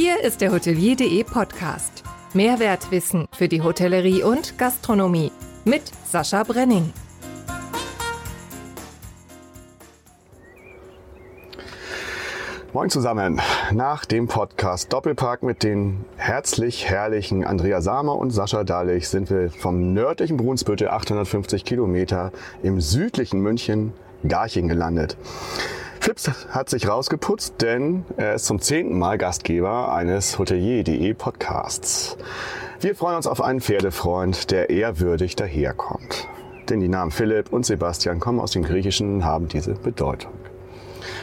Hier ist der Hotelier.de Podcast. Mehrwertwissen für die Hotellerie und Gastronomie mit Sascha Brenning. Moin zusammen. Nach dem Podcast Doppelpark mit den herzlich herrlichen Andrea Samer und Sascha Dahlich sind wir vom nördlichen Brunsbüttel 850 Kilometer im südlichen München Garching gelandet. Flips hat sich rausgeputzt, denn er ist zum zehnten Mal Gastgeber eines Hotelier.de Podcasts. Wir freuen uns auf einen Pferdefreund, der ehrwürdig daherkommt. Denn die Namen Philipp und Sebastian kommen aus dem Griechischen und haben diese Bedeutung.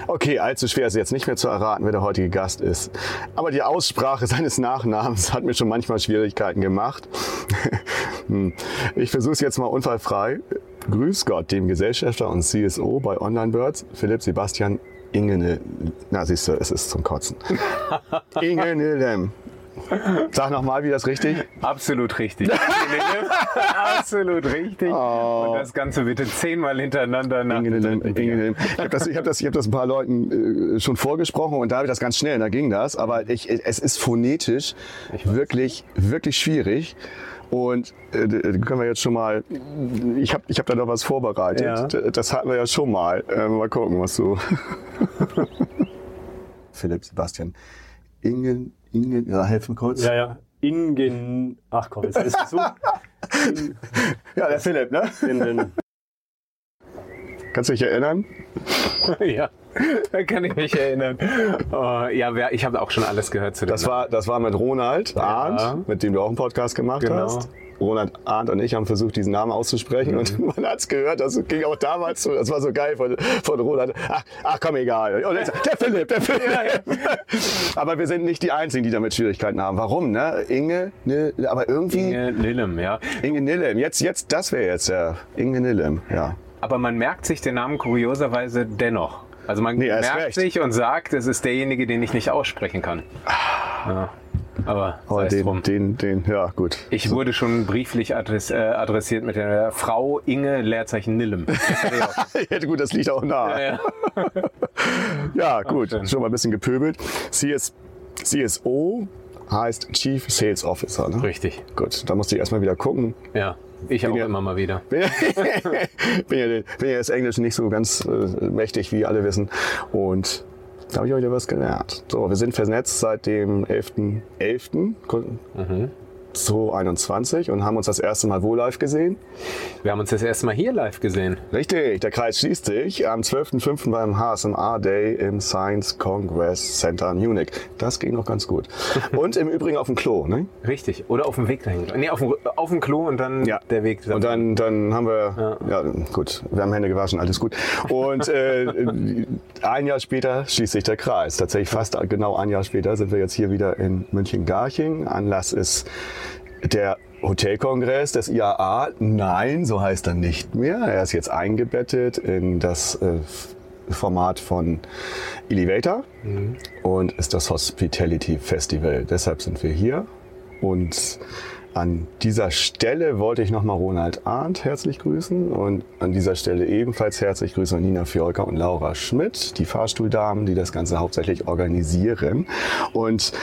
Okay, allzu schwer ist jetzt nicht mehr zu erraten, wer der heutige Gast ist. Aber die Aussprache seines Nachnamens hat mir schon manchmal Schwierigkeiten gemacht. Hm. ich versuche es jetzt mal unfallfrei. Grüß Gott, dem Gesellschafter und CSO bei Online Birds, Philipp Sebastian Ingene. Na, siehst du, es ist zum Kotzen. Ingene Sag nochmal, wie das richtig? Absolut richtig. Absolut richtig. Oh. Und das Ganze bitte zehnmal hintereinander nach. Ich habe das, ich hab das, ich hab das ein paar Leuten äh, schon vorgesprochen und da habe ich das ganz schnell, da ging das. Aber ich, es ist phonetisch wirklich, wirklich schwierig. Und äh, können wir jetzt schon mal, ich habe ich hab da noch was vorbereitet. Ja. Das hatten wir ja schon mal. Äh, mal gucken, was du. Philipp, Sebastian. Ingen, Ingen, ja, helfen kurz. Ja, ja. Ingen, ach komm, jetzt ist es so. ja, der Philipp, ne? In den Kannst du dich erinnern? ja, da kann ich mich erinnern. Oh, ja, ich habe auch schon alles gehört zu dem. Das war, das war mit Ronald Arndt, ja. mit dem du auch einen Podcast gemacht genau. hast. Ronald Arndt und ich haben versucht, diesen Namen auszusprechen mhm. und man hat es gehört, das ging auch damals so, das war so geil von, von Ronald. Ach, ach komm, egal. Jetzt, der Philipp, der Philipp. Ja, ja. Aber wir sind nicht die Einzigen, die damit Schwierigkeiten haben. Warum, ne? Inge, Nil, aber irgendwie... Inge Nillem, ja. Inge Nillem, jetzt, jetzt, das wäre jetzt der Inge Nillem, ja. Aber man merkt sich den Namen kurioserweise dennoch. Also man nee, merkt recht. sich und sagt, es ist derjenige, den ich nicht aussprechen kann. Ja. Aber oh, den, drum. den, den, ja, gut. Ich wurde schon brieflich adress, äh, adressiert mit der Frau Inge Leerzeichen Nillem. ja, gut, das liegt auch nah. Ja, ja. ja gut, schon mal ein bisschen gepöbelt. CS, CSO heißt Chief Sales Officer, ne? Richtig. Gut, da musste ich erstmal wieder gucken. Ja. Ich auch ja, immer mal wieder. bin, ja, bin, ja, bin ja das Englische nicht so ganz äh, mächtig, wie alle wissen. Und da habe ich heute was gelernt. So, wir sind vernetzt seit dem 11.11. .11. Mhm. 2021 und haben uns das erste Mal wo live gesehen? Wir haben uns das erste Mal hier live gesehen. Richtig, der Kreis schließt sich am 12.05. beim HSMA Day im Science Congress Center in Munich. Das ging noch ganz gut. Und im Übrigen auf dem Klo, ne? Richtig, oder auf dem Weg dahin. Nee, auf dem, auf dem Klo und dann ja. der Weg. Und dann, dann haben wir, ja. ja. gut, wir haben Hände gewaschen, alles gut. Und äh, ein Jahr später schließt sich der Kreis. Tatsächlich fast genau ein Jahr später sind wir jetzt hier wieder in München-Garching. Anlass ist der Hotelkongress des IAA, nein, so heißt er nicht mehr. Er ist jetzt eingebettet in das äh, Format von Elevator mhm. und ist das Hospitality Festival. Deshalb sind wir hier. Und an dieser Stelle wollte ich nochmal Ronald Arndt herzlich grüßen und an dieser Stelle ebenfalls herzlich grüßen Nina Fiolka und Laura Schmidt, die Fahrstuhldamen, die das Ganze hauptsächlich organisieren. Und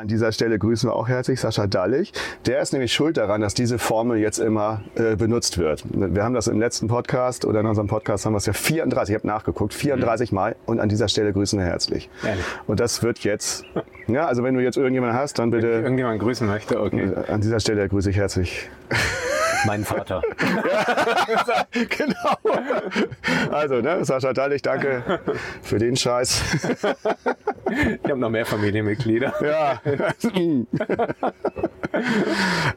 an dieser Stelle grüßen wir auch herzlich Sascha Dallig. Der ist nämlich schuld daran, dass diese Formel jetzt immer äh, benutzt wird. Wir haben das im letzten Podcast oder in unserem Podcast haben wir es ja 34, ich habe nachgeguckt, 34 mhm. Mal und an dieser Stelle grüßen wir herzlich. Ehrlich? Und das wird jetzt, ja, also wenn du jetzt irgendjemanden hast, dann bitte. Wenn irgendjemand grüßen möchte, okay. An dieser Stelle grüße ich herzlich. Mein Vater. ja, genau. Also, ne, Sascha Dallig, danke für den Scheiß. ich habe noch mehr Familienmitglieder. Ja.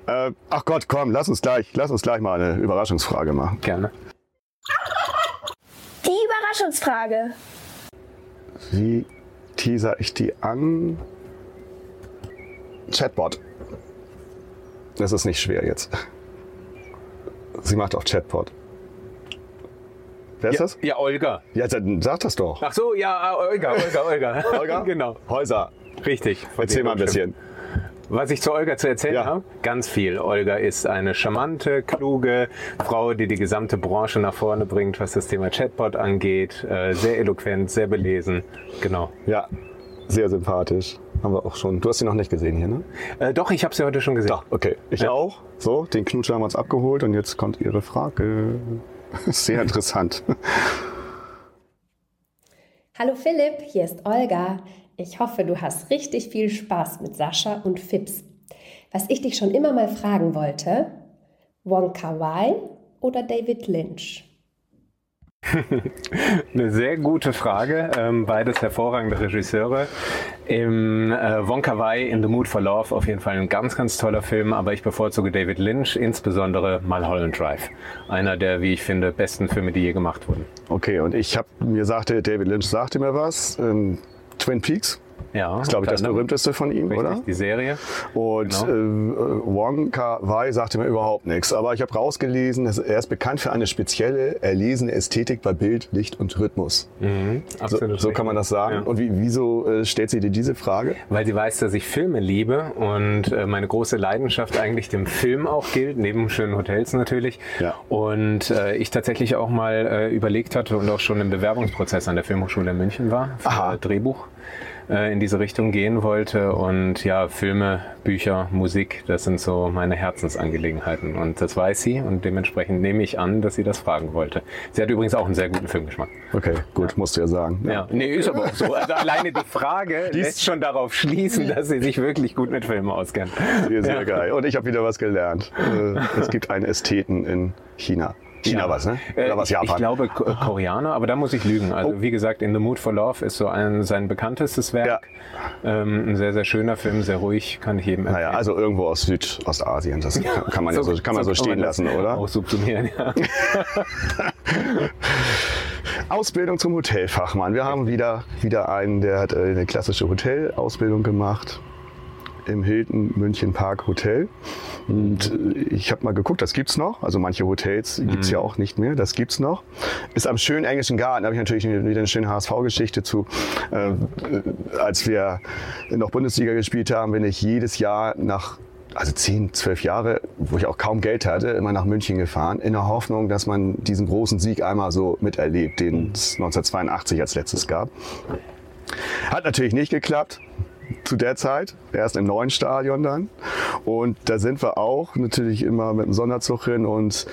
äh, ach Gott, komm, lass uns gleich, lass uns gleich mal eine Überraschungsfrage machen. Gerne. Die Überraschungsfrage. Wie teaser ich die an? Chatbot. Das ist nicht schwer jetzt. Sie macht auch Chatbot. Wer ist ja, das? Ja, Olga. Ja, dann sag das doch. Ach so, ja, Olga, Olga, Olga. Olga? genau. Häuser. Richtig. Erzähl mal ein bisschen. Was ich zu Olga zu erzählen ja. habe? Ganz viel. Olga ist eine charmante, kluge Frau, die die gesamte Branche nach vorne bringt, was das Thema Chatbot angeht. Äh, sehr eloquent, sehr belesen. Genau. Ja, sehr sympathisch. Haben wir auch schon. Du hast sie noch nicht gesehen hier, ne? Äh, doch, ich habe sie heute schon gesehen. Doch, okay. Ich ja. auch. So, den Knutsch haben wir uns abgeholt und jetzt kommt Ihre Frage. Sehr interessant. Hallo Philipp, hier ist Olga. Ich hoffe, du hast richtig viel Spaß mit Sascha und Fips. Was ich dich schon immer mal fragen wollte, Wonka Wai oder David Lynch? Eine sehr gute Frage. Ähm, beides hervorragende Regisseure. Im äh, Wonka Wai in The Mood for Love auf jeden Fall ein ganz, ganz toller Film, aber ich bevorzuge David Lynch, insbesondere Mulholland Drive. Einer der, wie ich finde, besten Filme, die je gemacht wurden. Okay, und ich habe mir sagte, David Lynch sagte mir was. Ähm, Twin Peaks. Ja, das ist, glaube ich, das berühmteste von ihm, richtig, oder? Die Serie. Und genau. äh, Wong Kar Wai sagte mir überhaupt nichts. Aber ich habe rausgelesen, er ist bekannt für eine spezielle, erlesene Ästhetik bei Bild, Licht und Rhythmus. Mhm, so, so, kann man das sagen. Ja. Und wie, wieso äh, stellt sie dir diese Frage? Weil sie weiß, dass ich Filme liebe und äh, meine große Leidenschaft eigentlich dem Film auch gilt, neben schönen Hotels natürlich. Ja. Und äh, ich tatsächlich auch mal äh, überlegt hatte und auch schon im Bewerbungsprozess an der Filmhochschule in München war für Aha. Drehbuch in diese Richtung gehen wollte. Und ja, Filme, Bücher, Musik, das sind so meine Herzensangelegenheiten. Und das weiß sie und dementsprechend nehme ich an, dass sie das fragen wollte. Sie hat übrigens auch einen sehr guten Filmgeschmack. Okay, gut, ja. musst du ja sagen. Ja, ja. nee, ist aber auch so. Also alleine die Frage die lässt schon darauf schließen, dass sie sich wirklich gut mit Filmen auskennt. Sehr, sehr ja. geil. Und ich habe wieder was gelernt. Äh, es gibt einen Ästheten in China. China ja. was, ne? Oder äh, was Japan? Ich glaube Koreaner, aber da muss ich lügen. Also oh. wie gesagt, In the Mood for Love ist so ein, sein bekanntestes Werk. Ja. Ähm, ein sehr, sehr schöner Film, sehr ruhig, kann ich jedem empfehlen. Naja, also irgendwo aus Südostasien, das kann, kann man so, ja so, kann man so, so stehen man lassen, oder? Auch subsumieren, ja. Ausbildung zum Hotelfachmann. Wir haben wieder, wieder einen, der hat äh, eine klassische Hotelausbildung gemacht im Hilton München Park Hotel. Und äh, ich habe mal geguckt, das gibt's noch. Also manche Hotels gibt's mhm. ja auch nicht mehr. Das gibt's noch. Ist am schönen englischen Garten. Da habe ich natürlich wieder eine schöne HSV-Geschichte zu. Äh, äh, als wir noch Bundesliga gespielt haben, bin ich jedes Jahr nach also 10, 12 Jahre, wo ich auch kaum Geld hatte, immer nach München gefahren, in der Hoffnung, dass man diesen großen Sieg einmal so miterlebt, den es 1982 als letztes gab. Hat natürlich nicht geklappt zu der Zeit, erst im neuen Stadion dann. Und da sind wir auch natürlich immer mit dem Sonderzug hin und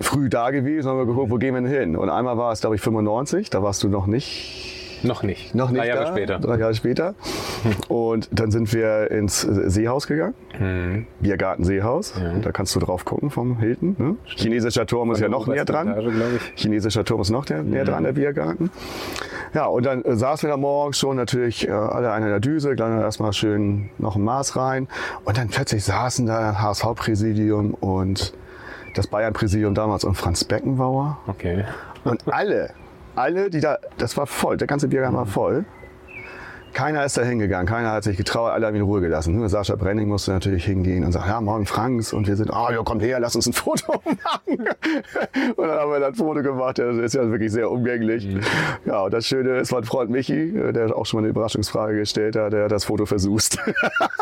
früh da gewesen, haben wir geguckt, wo gehen wir denn hin? Und einmal war es, glaube ich, 95, da warst du noch nicht noch nicht. Noch nicht. Drei Jahre da, später. Drei Jahre später. Und dann sind wir ins Seehaus gegangen. Mhm. Biergarten Seehaus. Ja. Da kannst du drauf gucken vom Hilton. Ne? Chinesischer Turm ist ja noch näher dran. Etage, Chinesischer Turm ist noch näher, mhm. dran, der Biergarten. Ja, und dann äh, saßen wir da morgens schon natürlich äh, alle einer der Düse, dann erstmal schön noch ein Maß rein. Und dann plötzlich saßen da HSV-Präsidium und das Bayern-Präsidium damals und Franz Beckenbauer. Okay. Und alle alle, die da, das war voll, der ganze Biergarten war voll. Keiner ist da hingegangen, keiner hat sich getraut, alle haben ihn in Ruhe gelassen. Nur Sascha Brenning musste natürlich hingehen und sagen, ja, morgen Franks und wir sind, ah, oh, ja, kommt her, lass uns ein Foto machen. und dann haben wir dann ein Foto gemacht, das ist ja wirklich sehr umgänglich. Mhm. Ja, und das Schöne, es war ein Freund Michi, der auch schon mal eine Überraschungsfrage gestellt hat, der hat das Foto versust.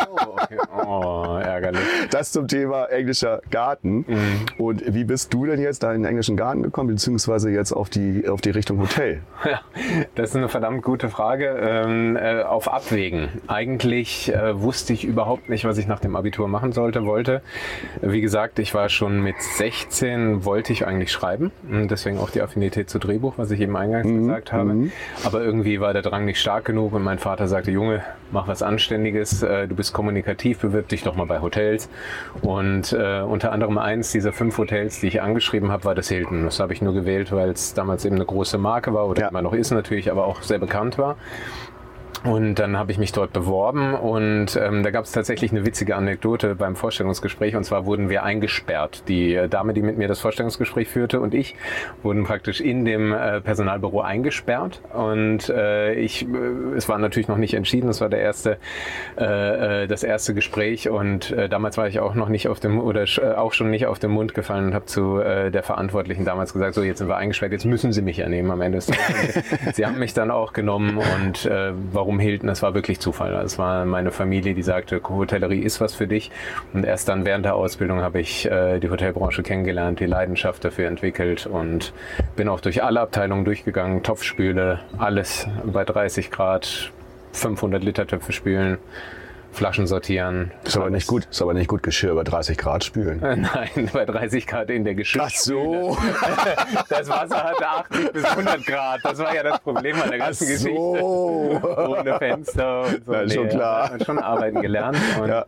oh, okay. oh, ärgerlich. Das zum Thema englischer Garten. Mhm. Und wie bist du denn jetzt da in den englischen Garten gekommen, beziehungsweise jetzt auf die, auf die Richtung Hotel? Ja, das ist eine verdammt gute Frage. Ähm, äh, auf Abwägen. Eigentlich äh, wusste ich überhaupt nicht, was ich nach dem Abitur machen sollte, wollte. Wie gesagt, ich war schon mit 16, wollte ich eigentlich schreiben. Deswegen auch die Affinität zu Drehbuch, was ich eben eingangs mhm. gesagt habe. Mhm. Aber irgendwie war der Drang nicht stark genug und mein Vater sagte, Junge, mach was Anständiges, äh, du bist kommunikativ, bewirb dich doch mal bei Hotels. Und äh, unter anderem eins dieser fünf Hotels, die ich angeschrieben habe, war das Hilton. Das habe ich nur gewählt, weil es damals eben eine große Marke war oder ja. immer noch ist natürlich, aber auch sehr bekannt war. Und dann habe ich mich dort beworben und ähm, da gab es tatsächlich eine witzige Anekdote beim Vorstellungsgespräch. Und zwar wurden wir eingesperrt. Die äh, Dame, die mit mir das Vorstellungsgespräch führte und ich wurden praktisch in dem äh, Personalbüro eingesperrt. Und äh, ich, äh, es war natürlich noch nicht entschieden. Es war der erste, äh, äh, das erste Gespräch. Und äh, damals war ich auch noch nicht auf dem oder äh, auch schon nicht auf den Mund gefallen und habe zu äh, der Verantwortlichen damals gesagt: So, jetzt sind wir eingesperrt. Jetzt müssen Sie mich ernehmen am Ende. Sie haben mich dann auch genommen und äh, warum warum Hilton, das war wirklich Zufall. Es war meine Familie, die sagte, Hotellerie ist was für dich. Und erst dann während der Ausbildung habe ich äh, die Hotelbranche kennengelernt, die Leidenschaft dafür entwickelt und bin auch durch alle Abteilungen durchgegangen, Topfspüle, alles bei 30 Grad, 500 Liter Töpfe spülen, Flaschen sortieren. Ist aber nicht gut, ist aber nicht gut Geschirr bei 30 Grad spülen. Nein, bei 30 Grad in der Geschirr. Ach so. Das Wasser hatte 80 bis 100 Grad. Das war ja das Problem an der ganzen Ach so. Geschichte. Ohne Fenster und so. Ja, ist schon klar. hat man Schon arbeiten gelernt. Und, ja.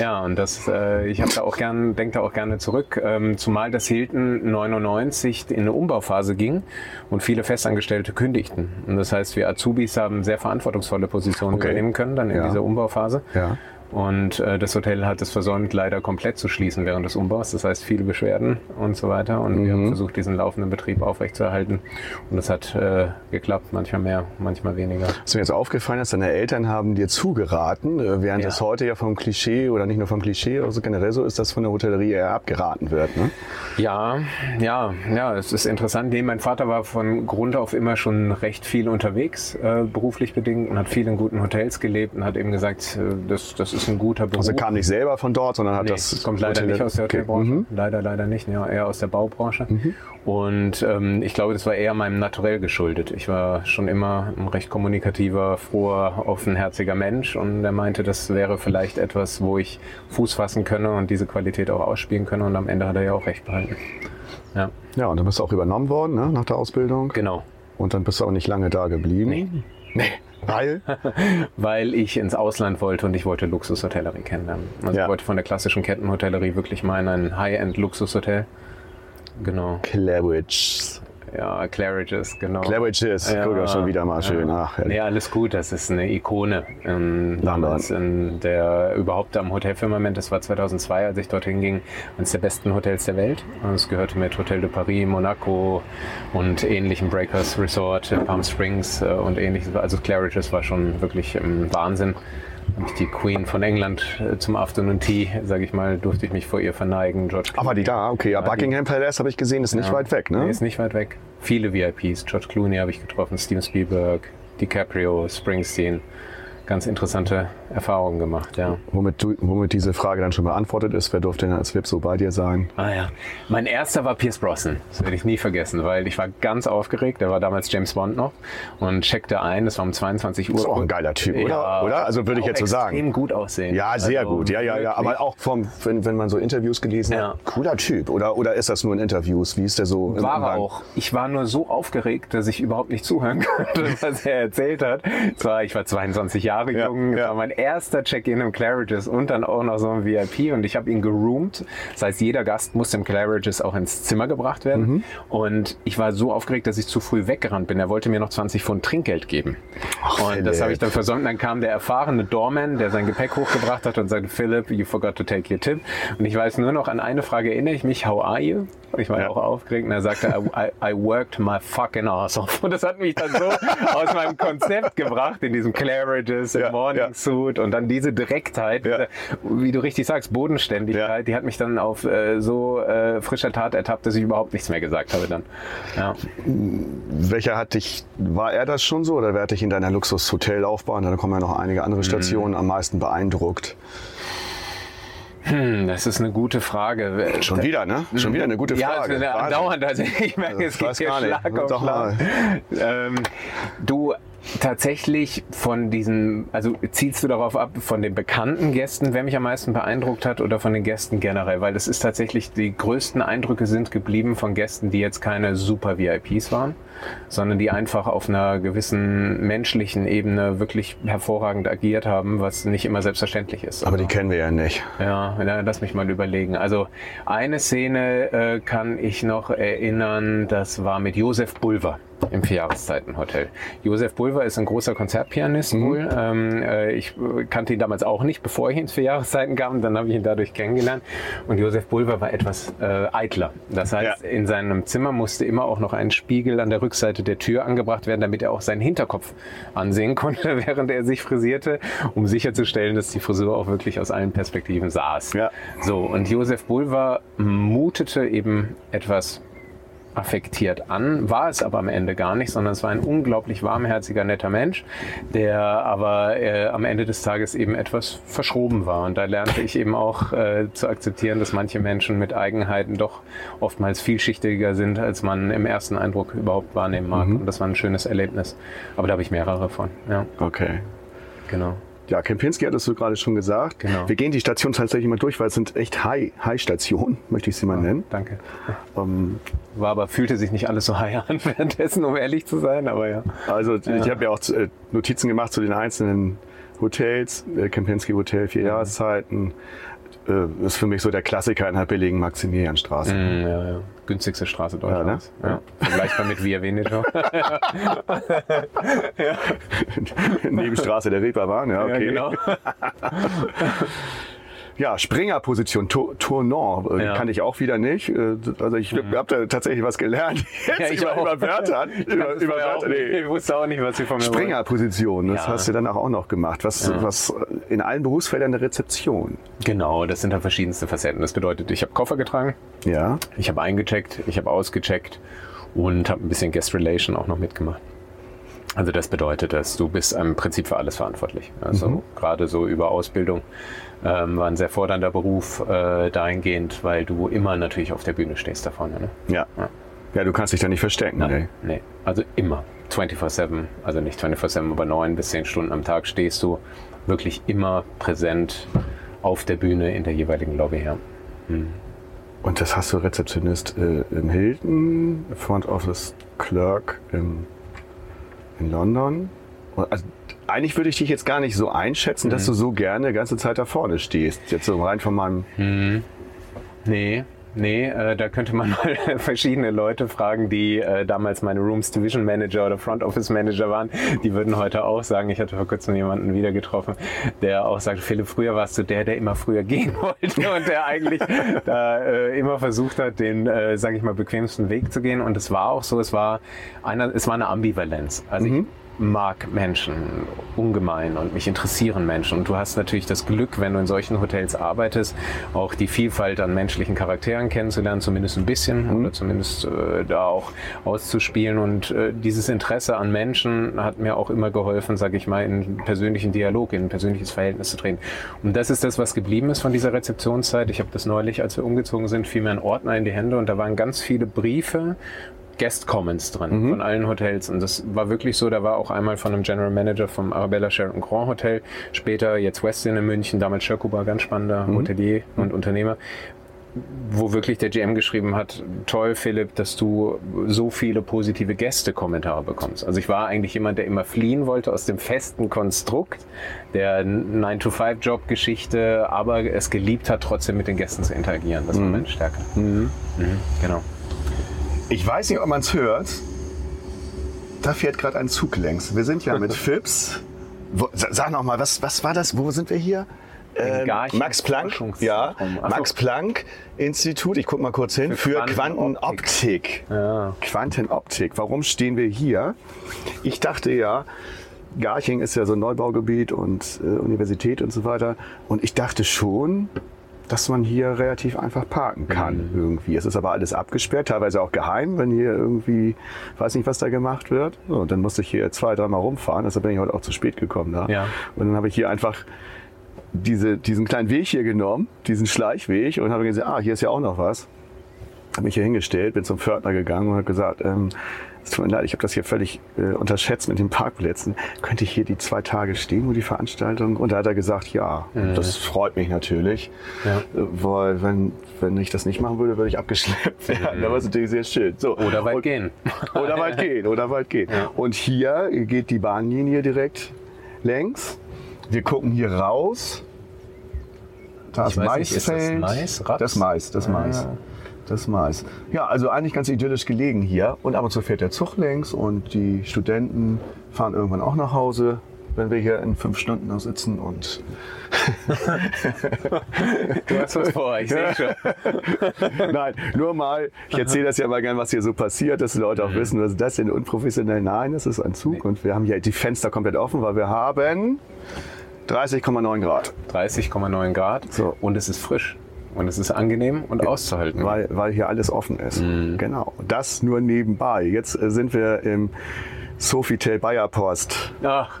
Ja. und das, äh, ich habe da auch gern, denke da auch gerne zurück. Ähm, zumal das Hilton 99 in eine Umbauphase ging und viele Festangestellte kündigten. Und das heißt, wir Azubis haben sehr verantwortungsvolle Positionen Okay. übernehmen können dann in Ja. dieser Umbauphase. Ja. Und äh, das Hotel hat es versäumt, leider komplett zu schließen während des Umbaus. Das heißt, viele Beschwerden und so weiter. Und wir haben versucht, diesen laufenden Betrieb aufrechtzuerhalten. Und das hat äh, geklappt, manchmal mehr, manchmal weniger. Was mir jetzt aufgefallen ist, deine Eltern haben dir zugeraten, äh, während Ja. es heute ja vom Klischee oder nicht nur vom Klischee, also generell so ist, dass von der Hotellerie eher abgeraten wird. Ne? Ja, ja, ja, es ist interessant. Nee, mein Vater war von Grund auf immer schon recht viel unterwegs, äh, beruflich bedingt, und hat viel in guten Hotels gelebt und hat eben gesagt, äh, das, das ist ein guter Beruf. Also kam nicht selber von dort, sondern hat Nee, das. kommt leider Hotel- nicht aus der Okay. Hotelbranche. Mhm. Leider, leider nicht. Ja, eher aus der Baubranche. Und ähm, ich glaube, das war eher meinem Naturell geschuldet. Ich war schon immer ein recht kommunikativer, froher, offenherziger Mensch und er meinte, das wäre vielleicht etwas, wo ich Fuß fassen könne und diese Qualität auch ausspielen könne. Und am Ende hat er ja auch recht behalten. Ja, Ja, und dann bist du auch übernommen worden ne, nach der Ausbildung. genau. Und dann bist du auch nicht lange da geblieben. Nee. Nee. Weil? weil ich ins Ausland wollte und ich wollte Luxushotellerie kennenlernen. Also Ja. ich wollte von der klassischen Kettenhotellerie wirklich mal in ein High-End-Luxushotel. Genau. Claridge's. Ja, Claridge's, genau. Claridge's. Guck mal, schon wieder mal schön. Ach, Nee, alles gut, das ist eine Ikone. Ähm, damals in der, überhaupt am Hotelfirmament, das war 2002, als ich dorthin ging, eines der besten Hotels der Welt. Und Es gehörte mit Hotel de Paris, Monaco und ähnlichen Breakers Resort in Palm Springs äh, und ähnliches. Also Claridge's war schon wirklich ähm, Wahnsinn. Hab ich die Queen von England äh, zum Afternoon Tea, sage ich mal, durfte ich mich vor ihr verneigen. George Aber Ah, die da, okay. Ja, Buckingham Palace habe ich gesehen, ist nicht Ja. weit weg, ne? Nee, ist nicht weit weg. Viele VIPs. George Clooney habe ich getroffen, Steven Spielberg, DiCaprio, Springsteen. Ganz interessante Erfahrungen gemacht, ja. Womit, du, womit diese Frage dann schon beantwortet ist, wer durfte denn als VIP so bei dir sein? Ah ja. Mein erster war Pierce Brosnan. Das werde ich nie vergessen, weil ich war ganz aufgeregt. Der war damals James Bond noch und checkte ein. Das war um 22 Uhr. Ist auch ein geiler Typ, oder? Ja, oder? Also würde ich jetzt so sagen. Extrem gut aussehen. Ja, sehr Also gut. Ja, ja, ja. Aber auch vom, wenn, wenn man so Interviews gelesen Ja. hat, cooler Typ. Oder, oder ist das nur in Interviews? Wie ist der so War er auch. Ich war nur so aufgeregt, dass ich überhaupt nicht zuhören konnte, was er erzählt hat. Zwar, ich war 22 Jahre Ja, jung, ja. war mein erster Check-in im Claridge's und dann auch noch so ein VIP und ich habe ihn geroomt. Das heißt, jeder Gast musste im Claridge's auch ins Zimmer gebracht werden. Mhm. Und ich war so aufgeregt, dass ich zu früh weggerannt bin. Er wollte mir noch 20 Pfund Trinkgeld geben. und das habe ich dann versäumt. Dann kam der erfahrene Doorman, der sein Gepäck hochgebracht hat und sagte, Philip, you forgot to take your tip. Und ich weiß nur noch, an eine Frage erinnere ich mich, how are you? Ich war Ja. auch aufgeregt und er sagte, I, I, I worked my fucking ass off. Und das hat mich dann so aus meinem Konzept gebracht, in diesem Claridge's, im Ja, Morning ja. Suit und dann diese Direktheit, Ja. diese, wie du richtig sagst, Bodenständigkeit, Ja. die hat mich dann auf äh, so äh, frischer Tat ertappt, dass ich überhaupt nichts mehr gesagt habe dann. Ja. Welcher hat dich, war er das schon so oder wer hat dich in deiner Luxus-Hotellaufbahn, da kommen ja noch einige Mhm. andere Stationen, am meisten beeindruckt? Hm, das ist eine gute Frage. Schon wieder, ne? Schon wieder eine gute Ja, Frage. es ist Wahnsinn. dauernd. Also ich merke, Also, es ich geht hier. Schlag auf Schlag. Ähm, du, tatsächlich von diesen, also zielst du darauf ab, von den bekannten Gästen, wer mich am meisten beeindruckt hat oder von den Gästen generell? Weil das ist tatsächlich, die größten Eindrücke sind geblieben von Gästen, die jetzt keine super VIPs waren, sondern die einfach auf einer gewissen menschlichen Ebene wirklich hervorragend agiert haben, was nicht immer selbstverständlich ist. Aber die kennen wir ja nicht. Ja, na, lass mich mal überlegen. Also eine Szene äh, kann ich noch erinnern, das war mit Josef Bulver im Vierjahreszeitenhotel. Josef Bulver ist ein großer Konzertpianist wohl. Ähm, äh, ich äh, kannte ihn damals auch nicht, bevor ich ins Vierjahreszeiten kam. Dann habe ich ihn dadurch kennengelernt. Und Josef Bulver war etwas äh, eitler. Das heißt, Ja. in seinem Zimmer musste immer auch noch ein Spiegel an der Rückseite der Tür angebracht werden, damit er auch seinen Hinterkopf ansehen konnte, während er sich frisierte, um sicherzustellen, dass die Frisur auch wirklich aus allen Perspektiven saß. Ja. So, und Josef Bulver mutete eben etwas affektiert an, war es aber am Ende gar nicht, sondern es war ein unglaublich warmherziger, netter Mensch, der aber äh, am Ende des Tages eben etwas verschroben war. Und da lernte ich eben auch äh, zu akzeptieren, dass manche Menschen mit Eigenheiten doch oftmals vielschichtiger sind, als man im ersten Eindruck überhaupt wahrnehmen mag. Und das war ein schönes Erlebnis. Aber da habe ich mehrere von. Ja. Okay. genau. Ja, Kempinski hattest du gerade schon gesagt. Genau. Wir gehen die Station tatsächlich mal durch, weil es sind echt High- High-Stationen, möchte ich sie mal nennen. Danke. Ähm, War aber, fühlte sich nicht alles so high an währenddessen, um ehrlich zu sein, aber ja. also ich habe ja auch äh, Notizen gemacht zu den einzelnen Hotels. Äh, Kempinski Hotel, vier Jahreszeiten. Äh, ist für mich so der Klassiker in der billigen Maximilianstraße. Mm, ja, ja. Günstigste Straße Deutschlands. Ja, Ja, ne? Vergleichbar mit Via Veneto. Nebenstraße der Reeperbahn, ja, okay. Ja, genau. Ja, Springerposition, Tour- Tournant, äh, Ja. Mhm. kann ich auch wieder nicht. Äh, Also ich habe da tatsächlich was gelernt. Jetzt Ja, ich über, auch. über Wörter. Über, über Wörter. Nee. Ich wusste auch nicht, was sie von mir. Springerposition, das Ja. hast du dann auch noch gemacht. Was, was in allen Berufsfeldern der Rezeption. Genau, das sind da verschiedenste Facetten. Das bedeutet, ich habe Koffer getragen, Ja. ich habe eingecheckt, ich habe ausgecheckt und habe ein bisschen Guest Relation auch noch mitgemacht. Also das bedeutet, dass du bist im Prinzip für alles verantwortlich. Also gerade so über Ausbildung ähm, war ein sehr fordernder Beruf äh, dahingehend, weil du immer natürlich auf der Bühne stehst da vorne. Ne? Ja. Ja. Ja, du kannst dich da nicht verstecken. Nein, Nee. nee. Also immer 24/7, also nicht 24/7, aber neun bis zehn Stunden am Tag stehst du wirklich immer präsent auf der Bühne in der jeweiligen Lobby. Ja. Und das hast du Rezeptionist äh, in Hilton, Front Office Clerk in, in London. Also, eigentlich würde ich dich jetzt gar nicht so einschätzen, dass du so gerne die ganze Zeit da vorne stehst. Jetzt so rein von meinem. Nee, nee, äh, da könnte man mal verschiedene Leute fragen, die äh, damals meine Rooms Division Manager oder Front Office Manager waren. Die würden heute auch sagen, ich hatte vor kurzem jemanden wieder getroffen, der auch sagt, Philipp, früher warst du der, der immer früher gehen wollte und der eigentlich da äh, immer versucht hat, den, äh, sage ich mal, bequemsten Weg zu gehen. Und es war auch so, es war einer, es war eine Ambivalenz. Also ich mag Menschen ungemein und mich interessieren Menschen. Und du hast natürlich das Glück, wenn du in solchen Hotels arbeitest, auch die Vielfalt an menschlichen Charakteren kennenzulernen, zumindest ein bisschen oder zumindest äh, da auch auszuspielen. Und äh, dieses Interesse an Menschen hat mir auch immer geholfen, sage ich mal, in persönlichen Dialog, in ein persönliches Verhältnis zu treten. Und das ist das, was geblieben ist von dieser Rezeptionszeit. Ich habe das neulich, als wir umgezogen sind, fiel mir ein Ordner in die Hände und da waren ganz viele Briefe Guest Comments drin von allen Hotels. Und das war wirklich so, da war auch einmal von einem General Manager vom Arabella Sheraton Grand Hotel, später jetzt Westin in München, damals Schökuba, ganz spannender Hotelier und Unternehmer, wo wirklich der GM geschrieben hat, toll Philipp, dass du so viele positive Gäste-Kommentare bekommst. Also ich war eigentlich jemand, der immer fliehen wollte aus dem festen Konstrukt der 9-to-5-Job-Geschichte, aber es geliebt hat, trotzdem mit den Gästen zu interagieren. Das war meine Stärke. Mhm. Genau. Ich weiß nicht, ob man es hört. Da fährt gerade ein Zug längs. Wir sind ja mit Fips. Wo, sa- sag noch mal, was, was war das? Wo sind wir hier? Garching Max Planck, ja. Max Planck Institut. Ich guck mal kurz hin für, Für Quantenoptik. Ja. Quantenoptik. Warum stehen wir hier? Ich dachte ja, Garching ist ja so ein Neubaugebiet und äh, Universität und so weiter. Und ich dachte schon, dass man hier relativ einfach parken kann irgendwie. Es ist aber alles abgesperrt, teilweise auch geheim, wenn hier irgendwie, weiß nicht, was da gemacht wird. So, und dann musste ich hier zwei, dreimal rumfahren, deshalb bin ich heute auch zu spät gekommen da. Ja. Und dann habe ich hier einfach diese, diesen kleinen Weg hier genommen, diesen Schleichweg und habe gesehen, ah, hier ist ja auch noch was. Habe mich hier hingestellt, bin zum Pförtner gegangen und habe gesagt, ähm, tut mir leid, ich habe das hier völlig äh, unterschätzt mit den Parkplätzen. Könnte ich hier die zwei Tage stehen, wo die Veranstaltung? Und da hat er gesagt, ja. Und Das freut mich natürlich, Ja. äh, weil wenn, wenn ich das nicht machen würde, würde ich abgeschleppt werden. Da war es natürlich sehr schön. So. Oder weit und, gehen. Oder weit gehen, oder weit gehen. Und hier geht die Bahnlinie direkt längs. Wir gucken hier raus. Da Ich ist weiß nicht, ist das Maisfeld. Mais, Raps? Das Mais, das Mais. Das Mais. Ja, also eigentlich ganz idyllisch gelegen hier. Und ab und zu fährt der Zug längs und die Studenten fahren irgendwann auch nach Hause, wenn wir hier in fünf Stunden noch sitzen und Du hast was vor, ich sehe schon. Nein, nur mal, ich erzähle das ja mal gern, was hier so passiert, dass die Leute auch wissen, was ist das denn unprofessionell? Nein, das ist ein Zug und wir haben hier die Fenster komplett offen, weil wir haben 30,9 Grad. 30,9 Grad So. und es ist frisch. Und es ist angenehm und auszuhalten. Weil, weil hier alles offen ist. Genau. Das nur nebenbei. Jetzt äh, sind wir im Sofitel Bayer Post. Ach,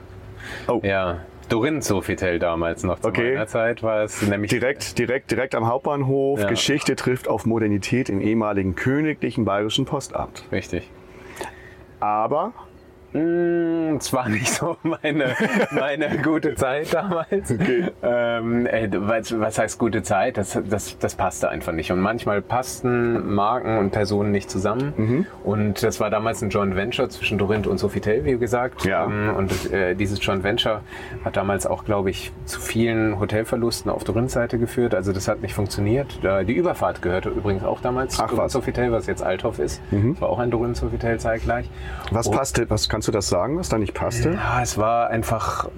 Oh. ja. Dorin Sofitel damals noch zu Okay. meiner Zeit war es nämlich Direkt, direkt, direkt am Hauptbahnhof. Ja. Geschichte trifft auf Modernität im ehemaligen königlichen bayerischen Postamt. richtig. Aber Mm, es war nicht so meine, meine gute Zeit damals. Okay. Ähm, äh, was, was, heißt gute Zeit? Das, das, das passte einfach nicht. Und manchmal passten Marken und Personen nicht zusammen. Mhm. Und das war damals ein Joint Venture zwischen Dorint und Sofitel, wie gesagt. Ja. Ähm, und äh, dieses Joint Venture hat damals auch, glaube ich, zu vielen Hotelverlusten auf Dorints Seite geführt. Also das hat nicht funktioniert. Die Überfahrt gehörte übrigens auch damals Ach, zu Sofitel, was jetzt Althoff ist. Mhm. War auch ein Dorint Sofitel zeitgleich. Was passte, was kannst du das sagen, was da nicht passte? Ja, es war einfach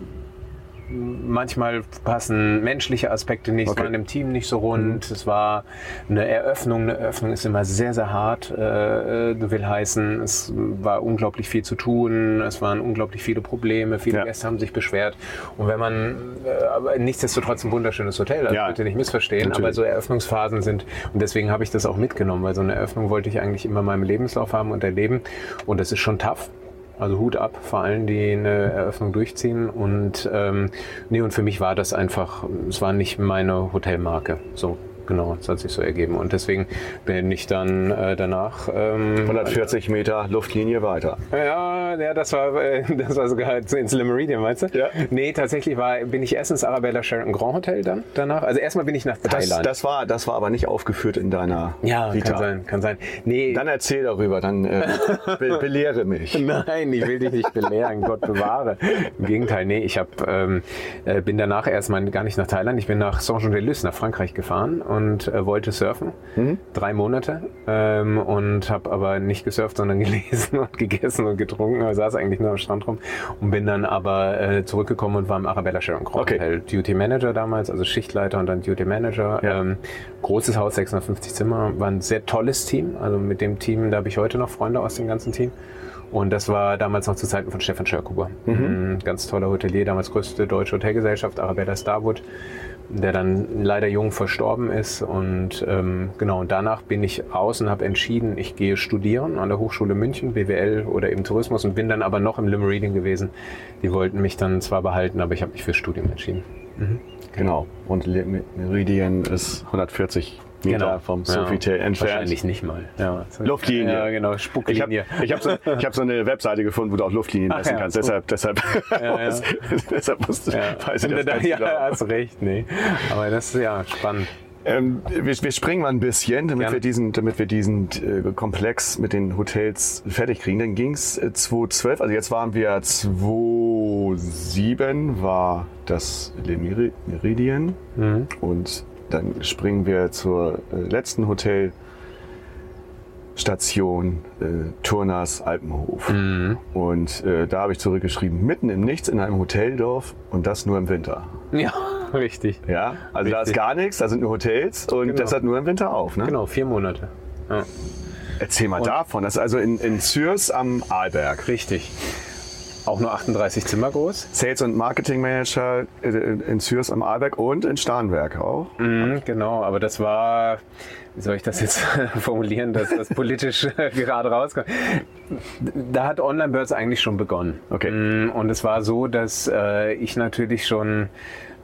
manchmal passen menschliche Aspekte nicht, okay. es war in dem Team nicht so rund, mhm. es war eine Eröffnung, eine Eröffnung ist immer sehr, sehr hart, äh, äh, will heißen, es war unglaublich viel zu tun, es waren unglaublich viele Probleme, viele ja. Gäste haben sich beschwert und wenn man, äh, aber nichtsdestotrotz ein wunderschönes Hotel, also ja. bitte nicht missverstehen, Natürlich. aber so Eröffnungsphasen sind und deswegen habe ich das auch mitgenommen, weil so eine Eröffnung wollte ich eigentlich immer in meinem Lebenslauf haben und erleben und das ist schon tough, also Hut ab vor allen, die eine Eröffnung durchziehen. Und ähm, nee, und für mich war das einfach, es war nicht meine Hotelmarke. So, Genau, das hat sich so ergeben. Und deswegen bin ich dann äh, danach. Ähm, 140 Meter Luftlinie weiter. Ja, ja das, war, äh, das war sogar ins Le Meridian, meinst du? Ja. Nee, tatsächlich war, bin ich erst ins Arabella Sheraton Grand Hotel dann danach. Also erstmal bin ich nach Thailand. Das, das, war, das war aber nicht aufgefürt in deiner Ja, Vita. kann sein, kann sein. Nee. Dann erzähl darüber, dann äh, be belehre mich. Nein, ich will dich nicht belehren, Gott bewahre. Im Gegenteil, nee, ich hab, ähm, äh, bin danach erstmal gar nicht nach Thailand, ich bin nach Saint-Jean-de-Luz, nach Frankreich gefahren und äh, wollte surfen. Mhm. Drei Monate. Ähm, und habe aber nicht gesurft, sondern gelesen und gegessen und getrunken. Ich saß eigentlich nur am Strand rum und bin dann aber äh, zurückgekommen und war im Arabella Sharon Crown okay. Hotel. Duty Manager damals, also Schichtleiter und dann Duty Manager. Ja. Ähm, großes Haus, 650 Zimmer. War ein sehr tolles Team. Also mit dem Team, da habe ich heute noch Freunde aus dem ganzen Team. Und das war damals noch zu Zeiten von Stefan Schörkuber. Mhm. Ganz toller Hotelier, damals größte deutsche Hotelgesellschaft, Arabella Starwood der dann leider jung verstorben ist. Und ähm, genau, und danach bin ich raus und habe entschieden, ich gehe studieren an der Hochschule München, BWL oder eben Tourismus und bin dann aber noch im Limeridian gewesen. Die wollten mich dann zwar behalten, aber ich habe mich fürs Studium entschieden. Mhm. Genau. Und Meridian ist 140 Meter genau. vom Sofitel ja. entfernt. Wahrscheinlich nicht mal. Ja. Luftlinie. Ja, genau, Spucklinie. Ich habe hab so, hab so eine Webseite gefunden, wo du auch Luftlinien messen ja, kannst. So. Deshalb, deshalb, deshalb musst du, ja. weiß ich das da, Ja, genau. hast recht. Nee. Aber das ist ja spannend. Ähm, wir, wir, springen mal ein bisschen, damit Gerne. wir diesen, damit wir diesen äh, Komplex mit den Hotels fertig kriegen. Dann ging's äh, 2012, also jetzt waren wir 2007 war das Le Meridian mhm. und dann springen wir zur äh, letzten Hotelstation, äh, Turners Alpenhof. Mhm. Und äh, da habe ich zurückgeschrieben, mitten im Nichts in einem Hoteldorf und das nur im Winter. Ja, richtig. Ja, also richtig. da ist gar nichts, da sind nur Hotels und genau. das hat nur im Winter auf. Ne? Genau, vier Monate. Ja. Erzähl mal und davon. Das ist also in, in Zürs am Arlberg. Richtig. Auch nur 38 Zimmer groß. Sales- und Marketing Manager in Zürs am Arlberg und in Starnberg auch. Mhm, genau, aber das war, wie soll ich das jetzt formulieren, dass das politisch gerade rauskommt. Da hat Online Birds eigentlich schon begonnen. Okay. Mm, und es war so, dass äh, ich natürlich schon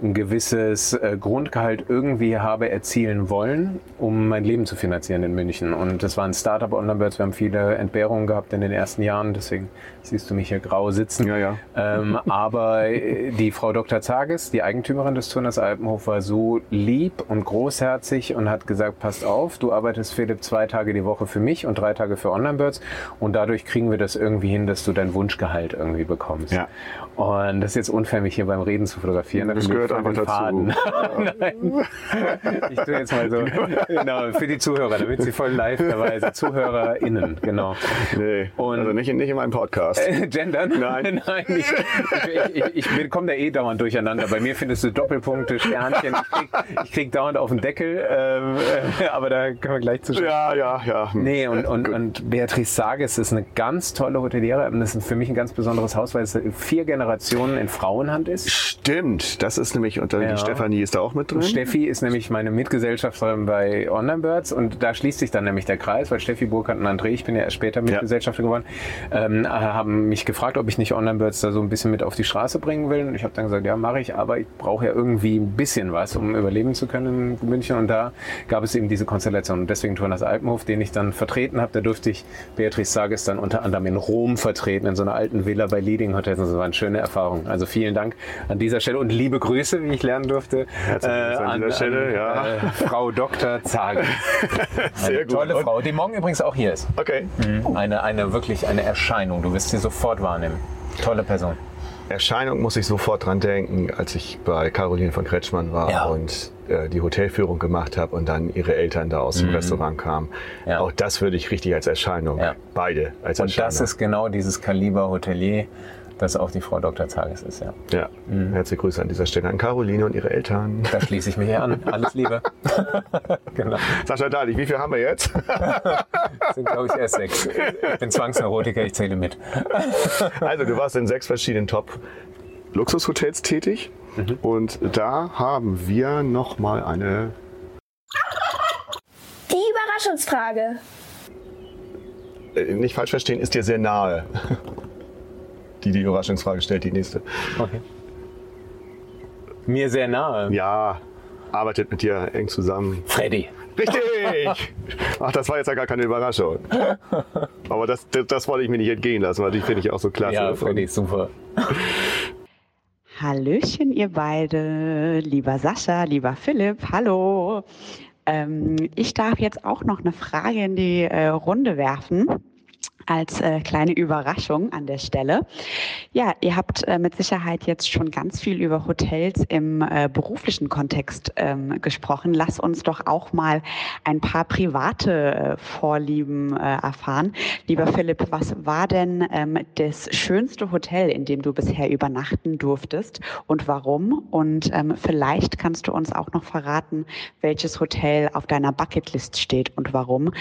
ein gewisses äh, Grundgehalt irgendwie habe erzielen wollen, um mein Leben zu finanzieren in München. Und das war ein Startup Online-Birds. Wir haben viele Entbehrungen gehabt in den ersten Jahren, deswegen siehst du mich hier grau sitzen. Ja, ja. Ähm, aber äh, die Frau Dr. Zages, die Eigentümerin des Turners Alpenhof, war so lieb und großherzig und hat gesagt, passt auf, du arbeitest Philipp zwei Tage die Woche für mich und drei Tage für Online-Birds und dadurch kriegen wir das irgendwie hin, dass du dein Wunschgehalt irgendwie bekommst. Ja. Und das ist jetzt unfair, mich hier beim Reden zu fotografieren. Das gehört einfach dazu. Faden. Nein. Ich tue jetzt mal so, genau, für die Zuhörer, damit sie voll live dabei sind. ZuhörerInnen, genau. Nee, Und also nicht, nicht in meinem Podcast. Äh, gendern? Nein. Nein, ich, ich, ich, ich komme da eh dauernd durcheinander. Bei mir findest du Doppelpunkte, Sternchen. Ich krieg, ich krieg dauernd auf den Deckel, ähm, äh, aber da können wir gleich zu Ja, ja, ja. Nee, und, und, und Beatrice Sages ist eine ganz tolle Hoteliere. Das ist für mich ein ganz besonderes Haus, weil es vier Generationen in Frauenhand ist. Stimmt, das ist nämlich, und ja. die Stefanie ist da auch mit drin. Steffi ist nämlich meine Mitgesellschafterin bei Online Birds und da schließt sich dann nämlich der Kreis, weil Steffi Burkhardt und André, ich bin ja erst später Mitgesellschafter ja. geworden, ähm, haben mich gefragt, ob ich nicht Online Birds da so ein bisschen mit auf die Straße bringen will. Und ich habe dann gesagt, ja, mache ich, aber ich brauche ja irgendwie ein bisschen was, um überleben zu können in München. Und da gab es eben diese Konstellation. Und deswegen Turnas Alpenhof, den ich dann vertreten habe, da durfte ich Beatrice Sages dann unter anderem in Rom vertreten, in so einer alten Villa bei Leading Hotels. Das war eine schöne Erfahrung. Also vielen Dank an dieser Stelle und liebe Grüße, wie ich lernen durfte, äh, an, dieser Stelle, an, ja. Äh, Frau Dr. Zages. Sehr gut. Tolle Frau, die morgen übrigens auch hier ist. Okay. Mhm. Eine, eine wirklich eine Erscheinung. Du wirst sie sofort wahrnehmen. Tolle Person. Erscheinung muss ich sofort dran denken, als ich bei Caroline von Kretschmann war ja. und äh, die Hotelführung gemacht habe und dann ihre Eltern da aus dem mhm. Restaurant kamen. Ja. Auch das würde ich richtig als Erscheinung, ja. beide als und Erscheinung. Und das ist genau dieses Kaliber Hotelier, das auch die Frau Dr. Zages ist, ja. Ja, mhm. herzliche Grüße an dieser Stelle an Caroline und ihre Eltern. Da schließe ich mich hier an. Alles Liebe. genau. Sascha Dali, wie viel haben wir jetzt? Das sind, glaube ich, erst sechs. Ich bin Zwangsneurotiker, ich zähle mit. also, du warst in sechs verschiedenen Top-Luxushotels tätig. Mhm. Und da haben wir noch mal eine... Die Überraschungsfrage. Äh, nicht falsch verstehen, ist dir sehr nahe die die Überraschungsfrage stellt, die nächste. Okay. Mir sehr nahe. Ja, arbeitet mit dir eng zusammen. Freddy. Richtig! Ach, das war jetzt ja gar keine Überraschung. Aber das, das, das wollte ich mir nicht entgehen lassen, weil die finde ich auch so klasse. Ja, Freddy ist super. Hallöchen, ihr beide. Lieber Sascha, lieber Philipp, hallo. Ähm, ich darf jetzt auch noch eine Frage in die äh, Runde werfen als äh, kleine Überraschung an der Stelle. Ja, ihr habt äh, mit Sicherheit jetzt schon ganz viel über Hotels im äh, beruflichen Kontext ähm, gesprochen. Lass uns doch auch mal ein paar private äh, Vorlieben äh, erfahren. Lieber Philipp, was war denn ähm, das schönste Hotel, in dem du bisher übernachten durftest und warum? Und ähm, vielleicht kannst du uns auch noch verraten, welches Hotel auf deiner Bucketlist steht und warum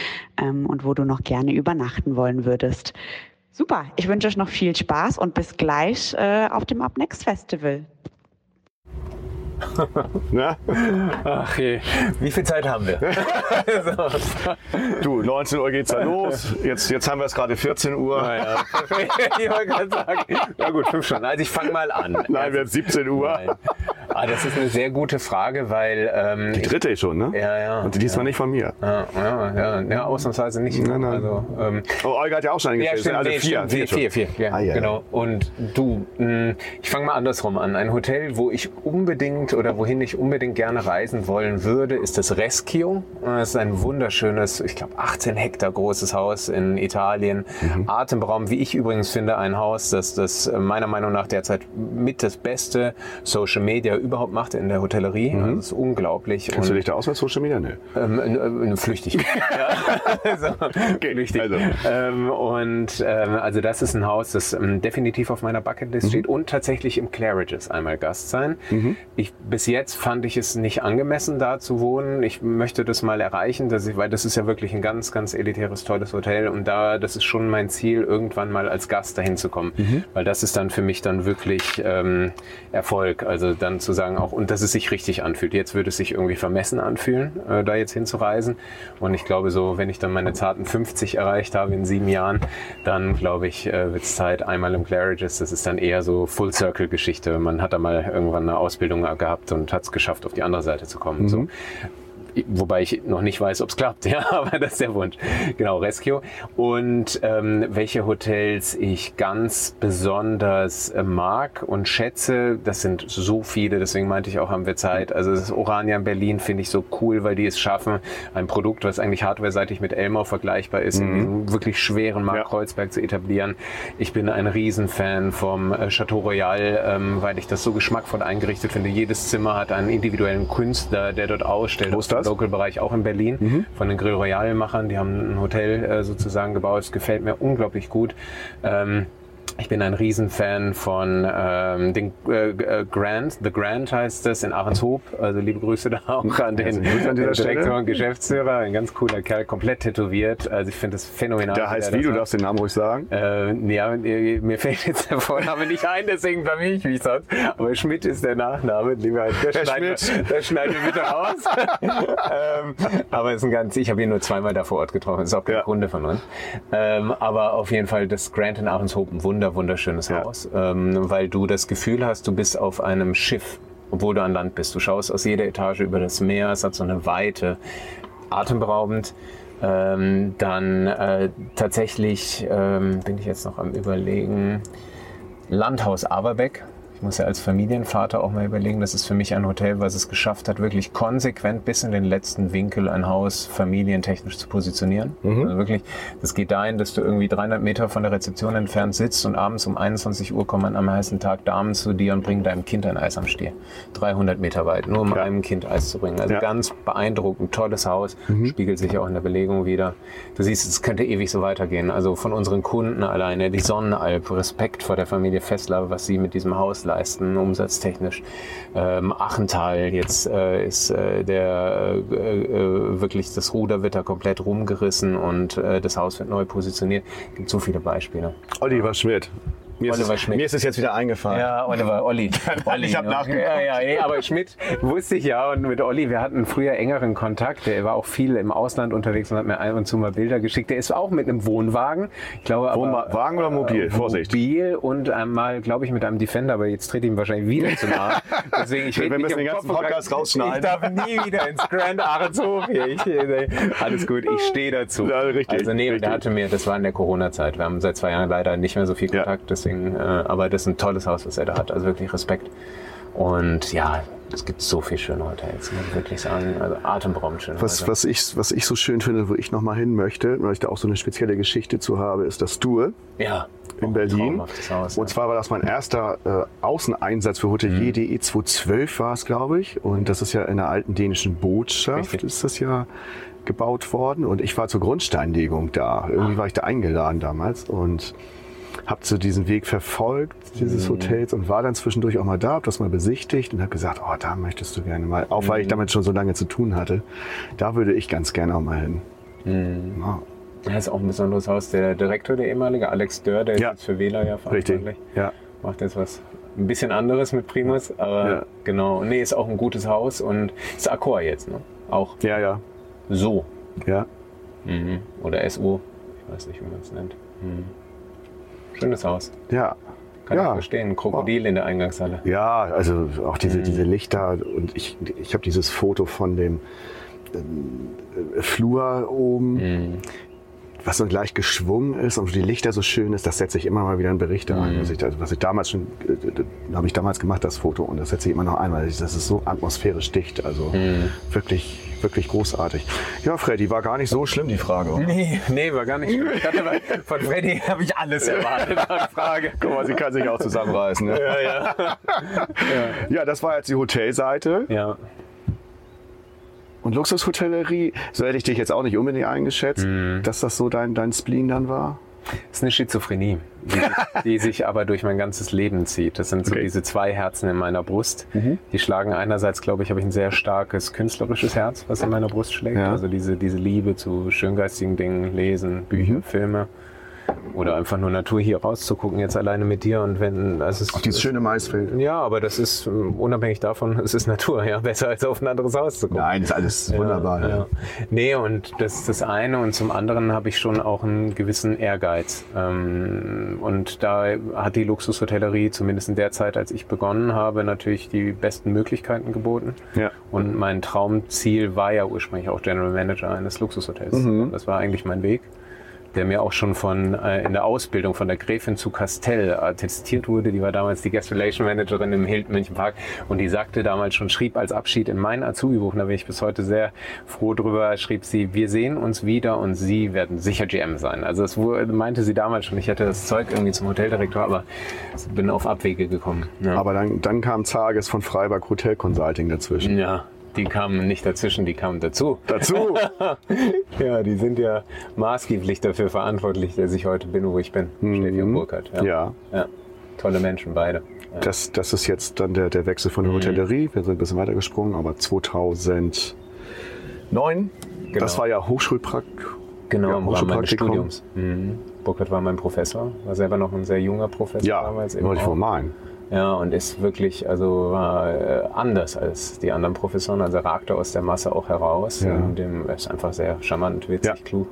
ähm, und wo du noch gerne übernachten wollen würdest würdest. Super, ich wünsche euch noch viel Spaß und bis gleich äh, auf dem Up Next Festival. Na? Ach je, wie viel Zeit haben wir? du, 19 Uhr geht's ja los. Jetzt, jetzt haben wir es gerade 14 Uhr. Naja, ich wollte gerade sagen, na gut, fünf Stunden. Also ich fange mal an. Nein, wir haben 17 Uhr. Nein. Ah, das ist eine sehr gute Frage, weil... Ähm, die dritte schon, ne? Ja, ja. Und diesmal ja. nicht von mir. Ja, ja, ja, ja ausnahmsweise nicht. Nein, nein. Also, ähm, oh, Olga hat ja auch schon eingestellt. Ja, stimmt, also nee, vier, vier, vier, vier, vier, ja, ah, ja, genau. Und du, mh, ich fange mal andersrum an. Ein Hotel, wo ich unbedingt oder wohin ich unbedingt gerne reisen wollen würde, ist das Rescue. Das ist ein wunderschönes, ich glaube 18 Hektar großes Haus in Italien. Mhm. Atemberaum, wie ich übrigens finde, ein Haus, das das meiner Meinung nach derzeit mit das beste Social Media überhaupt macht in der Hotellerie. Mhm. Das ist unglaublich. Kennst du dich da aus mit Social Media? Nee. Ähm, äh, flüchtig. ja. so, okay, flüchtig. Also. Ähm, und ähm, also das ist ein Haus, das ähm, definitiv auf meiner Bucketlist mhm. steht und tatsächlich im Claridge's einmal Gast sein. Mhm. Ich, bis jetzt fand ich es nicht angemessen, da zu wohnen. Ich möchte das mal erreichen, dass ich, weil das ist ja wirklich ein ganz, ganz elitäres, tolles Hotel und da, das ist schon mein Ziel, irgendwann mal als Gast dahin zu kommen, mhm. weil das ist dann für mich dann wirklich ähm, Erfolg. Also dann zu sagen auch, und das ist es sich richtig anfühlt. Jetzt würde es sich irgendwie vermessen anfühlen, äh, da jetzt hinzureisen. Und ich glaube so, wenn ich dann meine zarten 50 erreicht habe in sieben Jahren, dann glaube ich, äh, wird es Zeit einmal im Claridge's. Das ist dann eher so Full-Circle-Geschichte. Man hat da mal irgendwann eine Ausbildung gehabt und hat es geschafft, auf die andere Seite zu kommen. Mhm. So wobei ich noch nicht weiß, ob es klappt, ja, aber das ist der Wunsch. Genau, Rescue. Und ähm, welche Hotels ich ganz besonders äh, mag und schätze, das sind so viele, deswegen meinte ich auch, haben wir Zeit. Also das Orania in Berlin finde ich so cool, weil die es schaffen, ein Produkt, was eigentlich hardware-seitig mit Elmau vergleichbar ist, mhm. in diesem wirklich schweren Markt ja. Kreuzberg zu etablieren. Ich bin ein Riesenfan vom äh, Chateau Royal, ähm, weil ich das so geschmackvoll eingerichtet finde. Jedes Zimmer hat einen individuellen Künstler, der dort ausstellt. Wo ist das? Local-Bereich auch in Berlin mhm. von den Grill Royal-Machern. Die haben ein Hotel äh, sozusagen gebaut. Es gefällt mir unglaublich gut. Ähm, Ich bin ein Riesenfan von ähm, den äh, äh, Grand, The Grand heißt das in Ahrenshoop. Also liebe Grüße da auch an den, an den Direktor und Geschäftsführer. Ein ganz cooler Kerl, komplett tätowiert. Also ich finde das phänomenal. Der heißt wie? Du darfst den Namen ruhig sagen. Äh, ja, mir fällt jetzt der Vorname nicht ein, deswegen blamier ich mich sonst. Aber Schmidt ist der Nachname. Lieber, der Herr schneiden, Schmidt. Der schneiden wir bitte raus. ähm, aber ist ein ganz, ich habe ihn nur zweimal da vor Ort getroffen. Ist auch kein ja. Kunde von uns. Ähm, aber auf jeden Fall das Grand in Ahrenshoop, ein wunder wunderschönes ja. Haus, ähm, weil du das Gefühl hast, du bist auf einem Schiff, obwohl du an Land bist. Du schaust aus jeder Etage über das Meer, es hat so eine Weite, atemberaubend. Ähm, dann äh, tatsächlich ähm, bin ich jetzt noch am Überlegen. Landhaus Averbeck ich muss ja als Familienvater auch mal überlegen, das ist für mich ein Hotel, was es geschafft hat, wirklich konsequent bis in den letzten Winkel ein Haus familientechnisch zu positionieren. Mhm. Also wirklich, das geht dahin, dass du irgendwie 300 Meter von der Rezeption entfernt sitzt und abends um 21 Uhr kommen am heißen Tag Damen zu dir und bringen deinem Kind ein Eis am Stiel. 300 Meter weit, nur um ja. einem Kind Eis zu bringen. Also ja. ganz beeindruckend, tolles Haus, mhm. spiegelt sich auch in der Belegung wieder. Du siehst, es könnte ewig so weitergehen. Also von unseren Kunden alleine, die Sonnenalp, Respekt vor der Familie Fessler, was sie mit diesem Haus leisten, umsatztechnisch. Ähm, Achental, jetzt äh, ist äh, der äh, äh, wirklich das Ruder wird da komplett rumgerissen und äh, das Haus wird neu positioniert. Es gibt so viele Beispiele. Oliver Schmidt. Mir Oliver ist, Schmidt. Mir ist es jetzt wieder eingefallen. Ja, Oliver, Olli. Olli ich habe nachgeguckt. Ja, ja, aber Schmidt wusste ich ja und mit Olli, wir hatten früher engeren Kontakt. Der war auch viel im Ausland unterwegs und hat mir ein und zu mal Bilder geschickt. Der ist auch mit einem Wohnwagen. Ich glaube, Wohnwagen oder mobil? Äh, Vorsicht. Mobil und einmal, glaube ich, mit einem Defender, aber jetzt trete ich ihm wahrscheinlich wieder zu nahe. Deswegen, ich Wir müssen den ganzen Podcast rausschneiden. Ich darf nie wieder ins Grand hier. Ich, alles gut, ich stehe dazu. Ja, richtig. Also nee, richtig. der hatte mir, das war in der Corona-Zeit. Wir haben seit zwei Jahren leider nicht mehr so viel Kontakt, ja. deswegen, äh, aber das ist ein tolles Haus, was er da hat. Also wirklich Respekt. Und ja, es gibt so viele schöne Hotels, muss ich wirklich sagen. Also atemberaubend schön. Was, was, ich, was ich so schön finde, wo ich nochmal hin möchte, weil ich da auch so eine spezielle Geschichte zu habe, ist das Tour. Ja. In Berlin. Haus, und zwar war das mein erster äh, Außeneinsatz für Hotelier.de mhm. 2012 war es, glaube ich. Und das ist ja in der alten dänischen Botschaft Richtig. ist das ja gebaut worden. Und ich war zur Grundsteinlegung da. Irgendwie war ich da eingeladen damals. Und habe so diesen Weg verfolgt, dieses mhm. Hotels und war dann zwischendurch auch mal da, habe das mal besichtigt und habe gesagt, oh, da möchtest du gerne mal, auch weil ich mhm. damit schon so lange zu tun hatte, da würde ich ganz gerne auch mal hin. Mhm. Ja. Das ist auch ein besonderes Haus. Der Direktor, der ehemalige Alex Dörr, der ja. ist jetzt für Wähler ja verantwortlich. Richtig. Ja. Macht jetzt was ein bisschen anderes mit Primus, aber ja. genau. Nee, ist auch ein gutes Haus und ist Accor jetzt, ne? Auch. Ja, ja. So. Ja. Mhm. Oder SO. Ich weiß nicht, wie man es nennt. Mhm. Schönes Haus. Ja. Kann ja. ich verstehen. Krokodil in der Eingangshalle. Ja, also auch diese, mhm. diese Lichter. Und ich, ich habe dieses Foto von dem äh, Flur oben. Mhm was so gleich geschwungen ist und die Lichter so schön ist, das setze ich immer mal wieder in Berichte mhm. ein. Was ich, was ich damals schon, äh, habe ich damals gemacht, das Foto, und das setze ich immer noch ein, weil das ist so atmosphärisch dicht. Also mhm. wirklich, wirklich großartig. Ja, Freddy, war gar nicht so schlimm, die Frage. Oder? Nee, nee, war gar nicht schlimm. Ich hatte, von Freddy habe ich alles erwartet an Frage. Guck mal, sie kann sich auch zusammenreißen. Ne? Ja, ja. ja. ja, das war jetzt die Hotelseite. Ja. Und Luxushotellerie, so hätte ich dich jetzt auch nicht unbedingt eingeschätzt, mhm. dass das so dein, dein Spleen dann war? Das ist eine Schizophrenie, die, die, sich aber durch mein ganzes Leben zieht. Das sind so okay. diese zwei Herzen in meiner Brust. Mhm. Die schlagen einerseits, glaube ich, habe ich ein sehr starkes künstlerisches Herz, was in meiner Brust schlägt. Ja. Also diese, diese Liebe zu schöngeistigen Dingen, Lesen, Bücher, mhm. Filme oder einfach nur Natur hier rauszugucken, jetzt alleine mit dir und wenn es ist. Auch dieses schöne Maisfeld. Ja, aber das ist ähm, unabhängig davon, es ist Natur, ja, besser als auf ein anderes Haus zu gucken. Nein, ist alles wunderbar. Ja, ja. Nee, und das ist das eine und zum anderen habe ich schon auch einen gewissen Ehrgeiz. Ähm, und da hat die Luxushotellerie, zumindest in der Zeit, als ich begonnen habe, natürlich die besten Möglichkeiten geboten. Ja. Und mein Traumziel war ja ursprünglich auch General Manager eines Luxushotels. Mhm. Das war eigentlich mein Weg der mir auch schon von äh, in der Ausbildung von der Gräfin zu Castell attestiert wurde. Die war damals die Guest Relation Managerin im Hilton München Park und die sagte damals schon, schrieb als Abschied in mein Azubi-Buch, da bin ich bis heute sehr froh drüber, schrieb sie, wir sehen uns wieder und Sie werden sicher GM sein. Also das meinte sie damals schon, ich hätte das Zeug irgendwie zum Hoteldirektor, aber bin auf Abwege gekommen. Ja. Aber dann, dann kam Zages von Freiberg Hotel Consulting dazwischen. Ja, Die kamen nicht dazwischen, die kamen dazu. Dazu? ja, die sind ja maßgeblich dafür verantwortlich, dass ich heute bin, wo ich bin. Mhm. Steffi und Burkhardt. Ja. Ja. ja. Tolle Menschen, beide. Ja. Das, das ist jetzt dann der, der Wechsel von der Hotellerie. Wir sind ein bisschen weitergesprungen, aber 2009, das war ja Hochschulprakt. Genau, ja, Hochschulpraktikum. Studiums. Mhm. Burkhardt war mein Professor, war selber noch ein sehr junger Professor Ja, damals. eben wollte ich wohl meinen. Ja, und ist wirklich, also war äh, anders als die anderen Professoren. Also er ragte aus der Masse auch heraus. Ja. In dem er ist einfach sehr charmant, witzig, Ja. klug.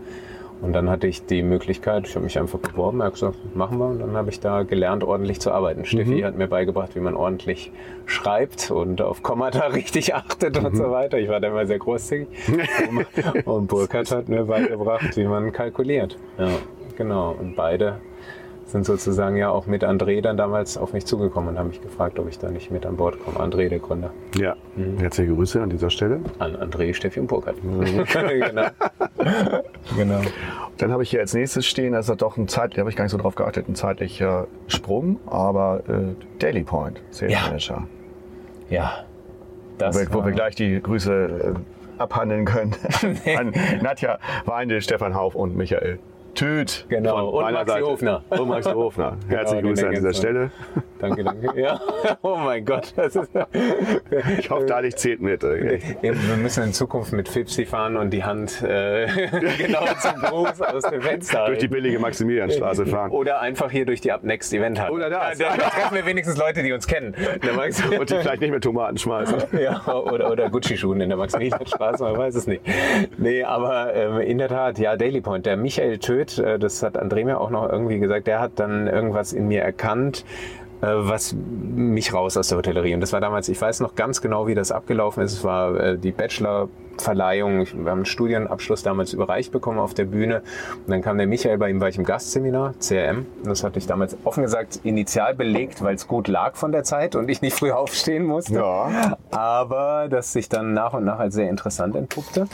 Und dann hatte ich die Möglichkeit, ich habe mich einfach beworben, er hat gesagt, machen wir. Und dann habe ich da gelernt, ordentlich zu arbeiten. Steffi hat mir beigebracht, wie man ordentlich schreibt und auf Kommata richtig achtet und so weiter. Ich war da immer sehr großzügig. und Burkhardt hat mir beigebracht, wie man kalkuliert. Ja, genau. Und beide sind sozusagen ja auch mit André dann damals auf mich zugekommen und haben mich gefragt, ob ich da nicht mit an Bord komme. André, der Gründer. Ja, Mhm. herzliche Grüße an dieser Stelle. An André, Steffi und Burkhardt. genau. genau. Dann habe ich hier als nächstes stehen, das ist doch ein Zeit, da habe ich gar nicht so drauf geachtet, ein zeitlicher Sprung, aber äh, Daily Point, Sales Ja. Manager. Ja. Wo Das wir, wo wir gleich die Grüße äh, abhandeln können an Nadja Weindl, Stefan Hauf und Michael Tüt. Genau, und Maxi Seite. Hofner. Und Maxi Hofner. Herzliche den Grüße an dieser Stelle. Danke, danke. Ja. Oh mein Gott. Ich hoffe, da nicht zählt mit. äh, Ja, wir müssen in Zukunft mit Fipsi fahren und die Hand äh, genau zum Gruß aus dem Fenster Durch die billige Maximilianstraße fahren. Oder einfach hier durch die Up Next Event halten. Oder das. Ja, da treffen wir wenigstens Leute, die uns kennen. Und die vielleicht nicht mit Tomaten schmeißen. ja, oder, oder Gucci-Schuhen in der Maximilianstraße, man weiß es nicht. Nee, aber ähm, in der Tat, ja, Daily Point. Der Michael Töth, äh, das hat André mir auch noch irgendwie gesagt, der hat dann irgendwas in mir erkannt, was mich raus aus der Hotellerie. Und das war damals, ich weiß noch ganz genau, wie das abgelaufen ist. Es war äh, die Bachelor-Verleihung. Wir haben einen Studienabschluss damals überreicht bekommen auf der Bühne. Und dann kam der Michael, bei ihm war ich im Gastseminar, CRM. Und das hatte ich damals offen gesagt initial belegt, weil es gut lag von der Zeit und ich nicht früh aufstehen musste Ja. aber das sich dann nach und nach als sehr interessant entpuppte.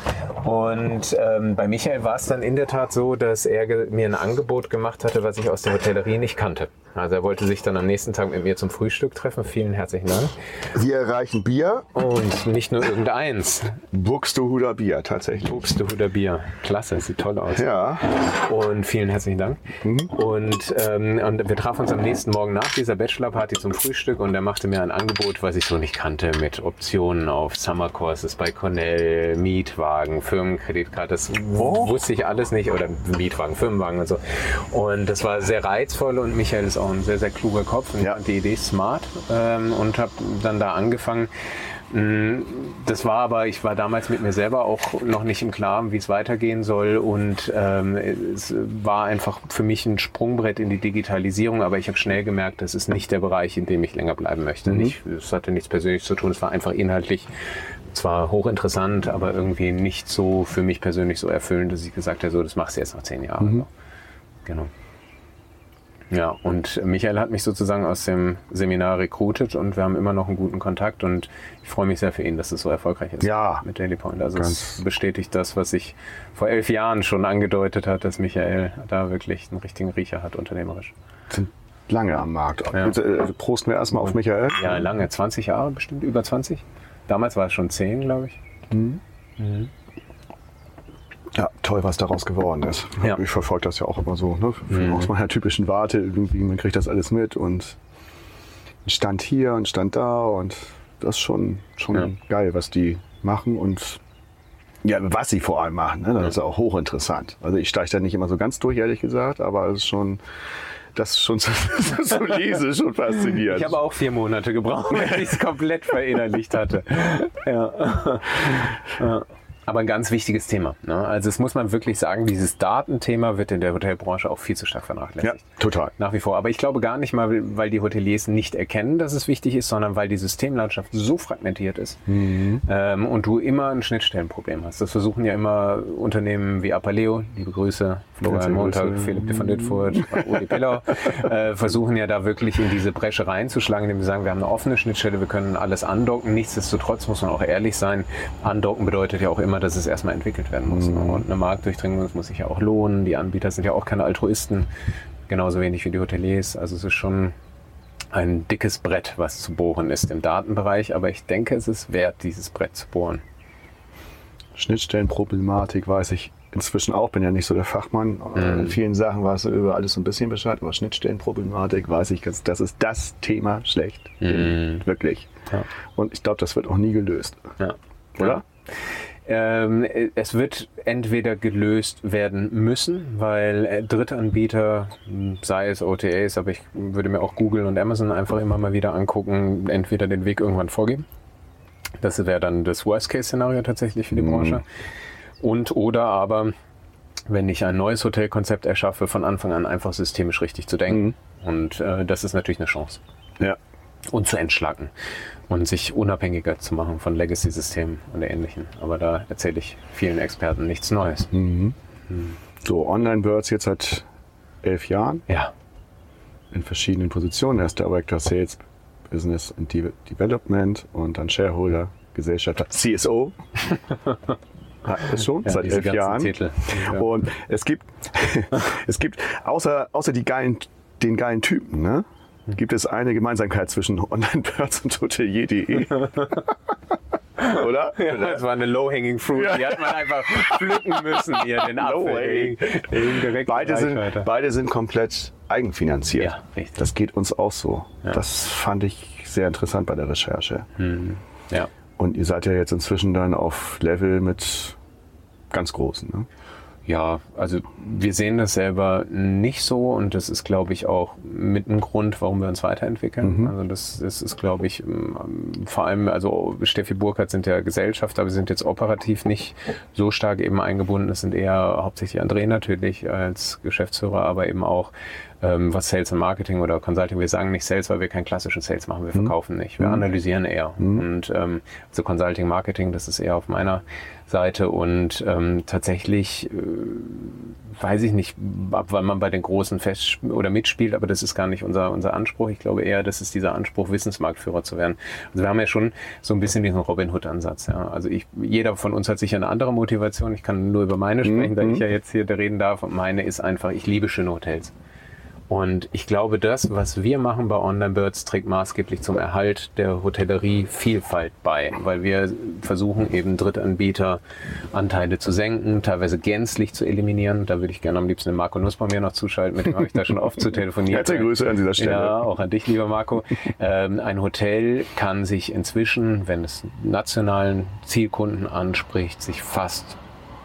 Und ähm, bei Michael war es dann in der Tat so, dass er mir ein Angebot gemacht hatte, was ich aus der Hotellerie nicht kannte. Also er wollte sich dann am nächsten Tag mit mir zum Frühstück treffen. Vielen herzlichen Dank. Wir erreichen Bier. Und nicht nur irgendeins. Buxtehuder Bier, tatsächlich. Buxtehuder Bier. Klasse, sieht toll aus. Ja. Und vielen herzlichen Dank. Und, ähm, und wir trafen uns am nächsten Morgen nach dieser Bachelorparty zum Frühstück und er machte mir ein Angebot, was ich so nicht kannte, mit Optionen auf Summer Courses bei Cornell, Mietwagen, Firmenkreditkarte. Das wusste ich alles nicht. Oder Mietwagen, Firmenwagen und so. Und das war sehr reizvoll und Michael ist auch ein sehr, sehr kluger Kopf und Ja. ich die Idee smart ähm, und habe dann da angefangen. Mm, Das war aber, ich war damals mit mir selber auch noch nicht im Klaren, wie es weitergehen soll. Und ähm, es war einfach für mich ein Sprungbrett in die Digitalisierung. Aber ich habe schnell gemerkt, das ist nicht der Bereich, in dem ich länger bleiben möchte. Nicht, es hatte nichts Persönliches zu tun. Es war einfach inhaltlich zwar hochinteressant, aber irgendwie nicht so für mich persönlich so erfüllend, dass ich gesagt habe, so, das machst du jetzt nach zehn Jahren. Genau. Ja, und Michael hat mich sozusagen aus dem Seminar recruited und wir haben immer noch einen guten Kontakt und ich freue mich sehr für ihn, dass es so erfolgreich ist Ja. mit Daily Point. Also es bestätigt das, was ich vor elf Jahren schon angedeutet hat, dass Michael da wirklich einen richtigen Riecher hat, unternehmerisch. Sind lange am Markt. Ja. Bitte, äh, Prosten wir erstmal auf Michael. Ja, lange, 20 Jahre bestimmt, über 20. Damals war es schon 10, glaube ich. Ja, toll, was daraus geworden ist. Ja. Ich verfolge das ja auch immer so. Ne? Mhm. Aus meiner typischen Warte, irgendwie, man kriegt das alles mit und stand hier und stand da und das ist schon, schon Ja. geil, was die machen und ja, was sie vor allem machen. Ne? Das ist auch hochinteressant. Also ich steige da nicht immer so ganz durch, ehrlich gesagt, aber es ist schon, das ist schon lese, ist schon faszinierend. Ich habe auch vier Monate gebraucht, bis ich es komplett verinnerlicht hatte. Ja. Ja. Aber ein ganz wichtiges Thema. Ne? Also es muss man wirklich sagen, dieses Datenthema wird in der Hotelbranche auch viel zu stark ja, vernachlässigt. total. Nach wie vor. Aber ich glaube gar nicht mal, weil die Hoteliers nicht erkennen, dass es wichtig ist, sondern weil die Systemlandschaft so fragmentiert ist Mhm. ähm, und du immer ein Schnittstellenproblem hast. Das versuchen ja immer Unternehmen wie Apaleo, liebe Grüße, Florian Montag. Philipp de von Dittfurt, Uli Pillau, äh, versuchen ja da wirklich in diese Bresche reinzuschlagen, indem wir sagen, wir haben eine offene Schnittstelle, wir können alles andocken. Nichtsdestotrotz muss man auch ehrlich sein, andocken bedeutet ja auch immer, dass es erstmal entwickelt werden muss. Mhm. Ne? Und eine Marktdurchdringung, muss sich ja auch lohnen. Die Anbieter sind ja auch keine Altruisten, genauso wenig wie die Hoteliers. Also es ist schon ein dickes Brett, was zu bohren ist im Datenbereich, aber ich denke, es ist wert, dieses Brett zu bohren. Schnittstellenproblematik weiß ich inzwischen auch, bin ja nicht so der Fachmann. Mhm. In vielen Sachen weiß ich über alles so ein bisschen Bescheid, aber Schnittstellenproblematik weiß ich, das ist das Thema schlecht. Mhm. Wirklich. Ja. Und ich glaube, das wird auch nie gelöst. Ja. Oder? Ja. Ähm, es wird entweder gelöst werden müssen, weil äh, Drittanbieter, sei es OTAs, aber ich würde mir auch Google und Amazon einfach immer mal wieder angucken, entweder den Weg irgendwann vorgeben. Das wäre dann das Worst-Case-Szenario tatsächlich für die mhm. Branche. Und oder aber, wenn ich ein neues Hotelkonzept erschaffe, von Anfang an einfach systemisch richtig zu denken. Mhm. Und äh, das ist natürlich eine Chance. Ja. Und zu entschlacken und sich unabhängiger zu machen von Legacy-Systemen und Ähnlichem. Aber da erzähle ich vielen Experten nichts Neues. Mhm. Mhm. So, Online-Birds jetzt seit elf Jahren. Ja. In verschiedenen Positionen. Er ist Director Sales, Business and De Development und dann Shareholder, Gesellschafter, CSO. Hat es schon, ja, seit elf Jahren. Titel. Und es gibt, es gibt außer, außer die geilen, den geilen Typen, ne? Gibt es eine Gemeinsamkeit zwischen Online-Birds und Hotelier.de. Oder? Ja, das war eine Low-Hanging Fruit. Die hat man einfach pflücken müssen hier, den Apfel. beide, sind, beide sind komplett eigenfinanziert. Ja, richtig. Das geht uns auch so. Ja. Das fand ich sehr interessant bei der Recherche. Mhm. Ja. Und ihr seid ja jetzt inzwischen dann auf Level mit ganz großen. Ne? Ja, also wir sehen das selber nicht so und das ist, glaube ich, auch mit ein Grund, warum wir uns weiterentwickeln. Mhm. Also das, das ist, glaube ich, ähm, vor allem, also Steffi Burkhardt sind ja Gesellschafter, wir sind jetzt operativ nicht so stark eben eingebunden. Es sind eher hauptsächlich André natürlich als Geschäftsführer, aber eben auch ähm, was Sales und Marketing oder Consulting, wir sagen nicht Sales, weil wir keinen klassischen Sales machen, wir mhm. verkaufen nicht, wir mhm. analysieren eher. Mhm. Und ähm, so Consulting, Marketing, das ist eher auf meiner Seite und ähm, tatsächlich äh, weiß ich nicht, ab wann man bei den Großen fest oder mitspielt, aber das ist gar nicht unser, unser Anspruch. Ich glaube eher, das ist dieser Anspruch, Wissensmarktführer zu werden. Also wir haben ja schon so ein bisschen diesen Robin Hood-Ansatz. Ja. Also ich, jeder von uns hat sicher eine andere Motivation. Ich kann nur über meine sprechen, mhm. da ich ja jetzt hier reden darf. Und meine ist einfach, ich liebe schöne Hotels. Und ich glaube, das, was wir machen bei Online Birds, trägt maßgeblich zum Erhalt der Hotellerie Vielfalt bei, weil wir versuchen eben Drittanbieter-Anteile zu senken, teilweise gänzlich zu eliminieren. Da würde ich gerne am liebsten den Marco Nuss bei mir noch zuschalten, mit dem habe ich da schon oft zu telefonieren. Herzliche Grüße an dieser Stelle. Ja, auch an dich, lieber Marco. Ähm, ein Hotel kann sich inzwischen, wenn es nationalen Zielkunden anspricht, sich fast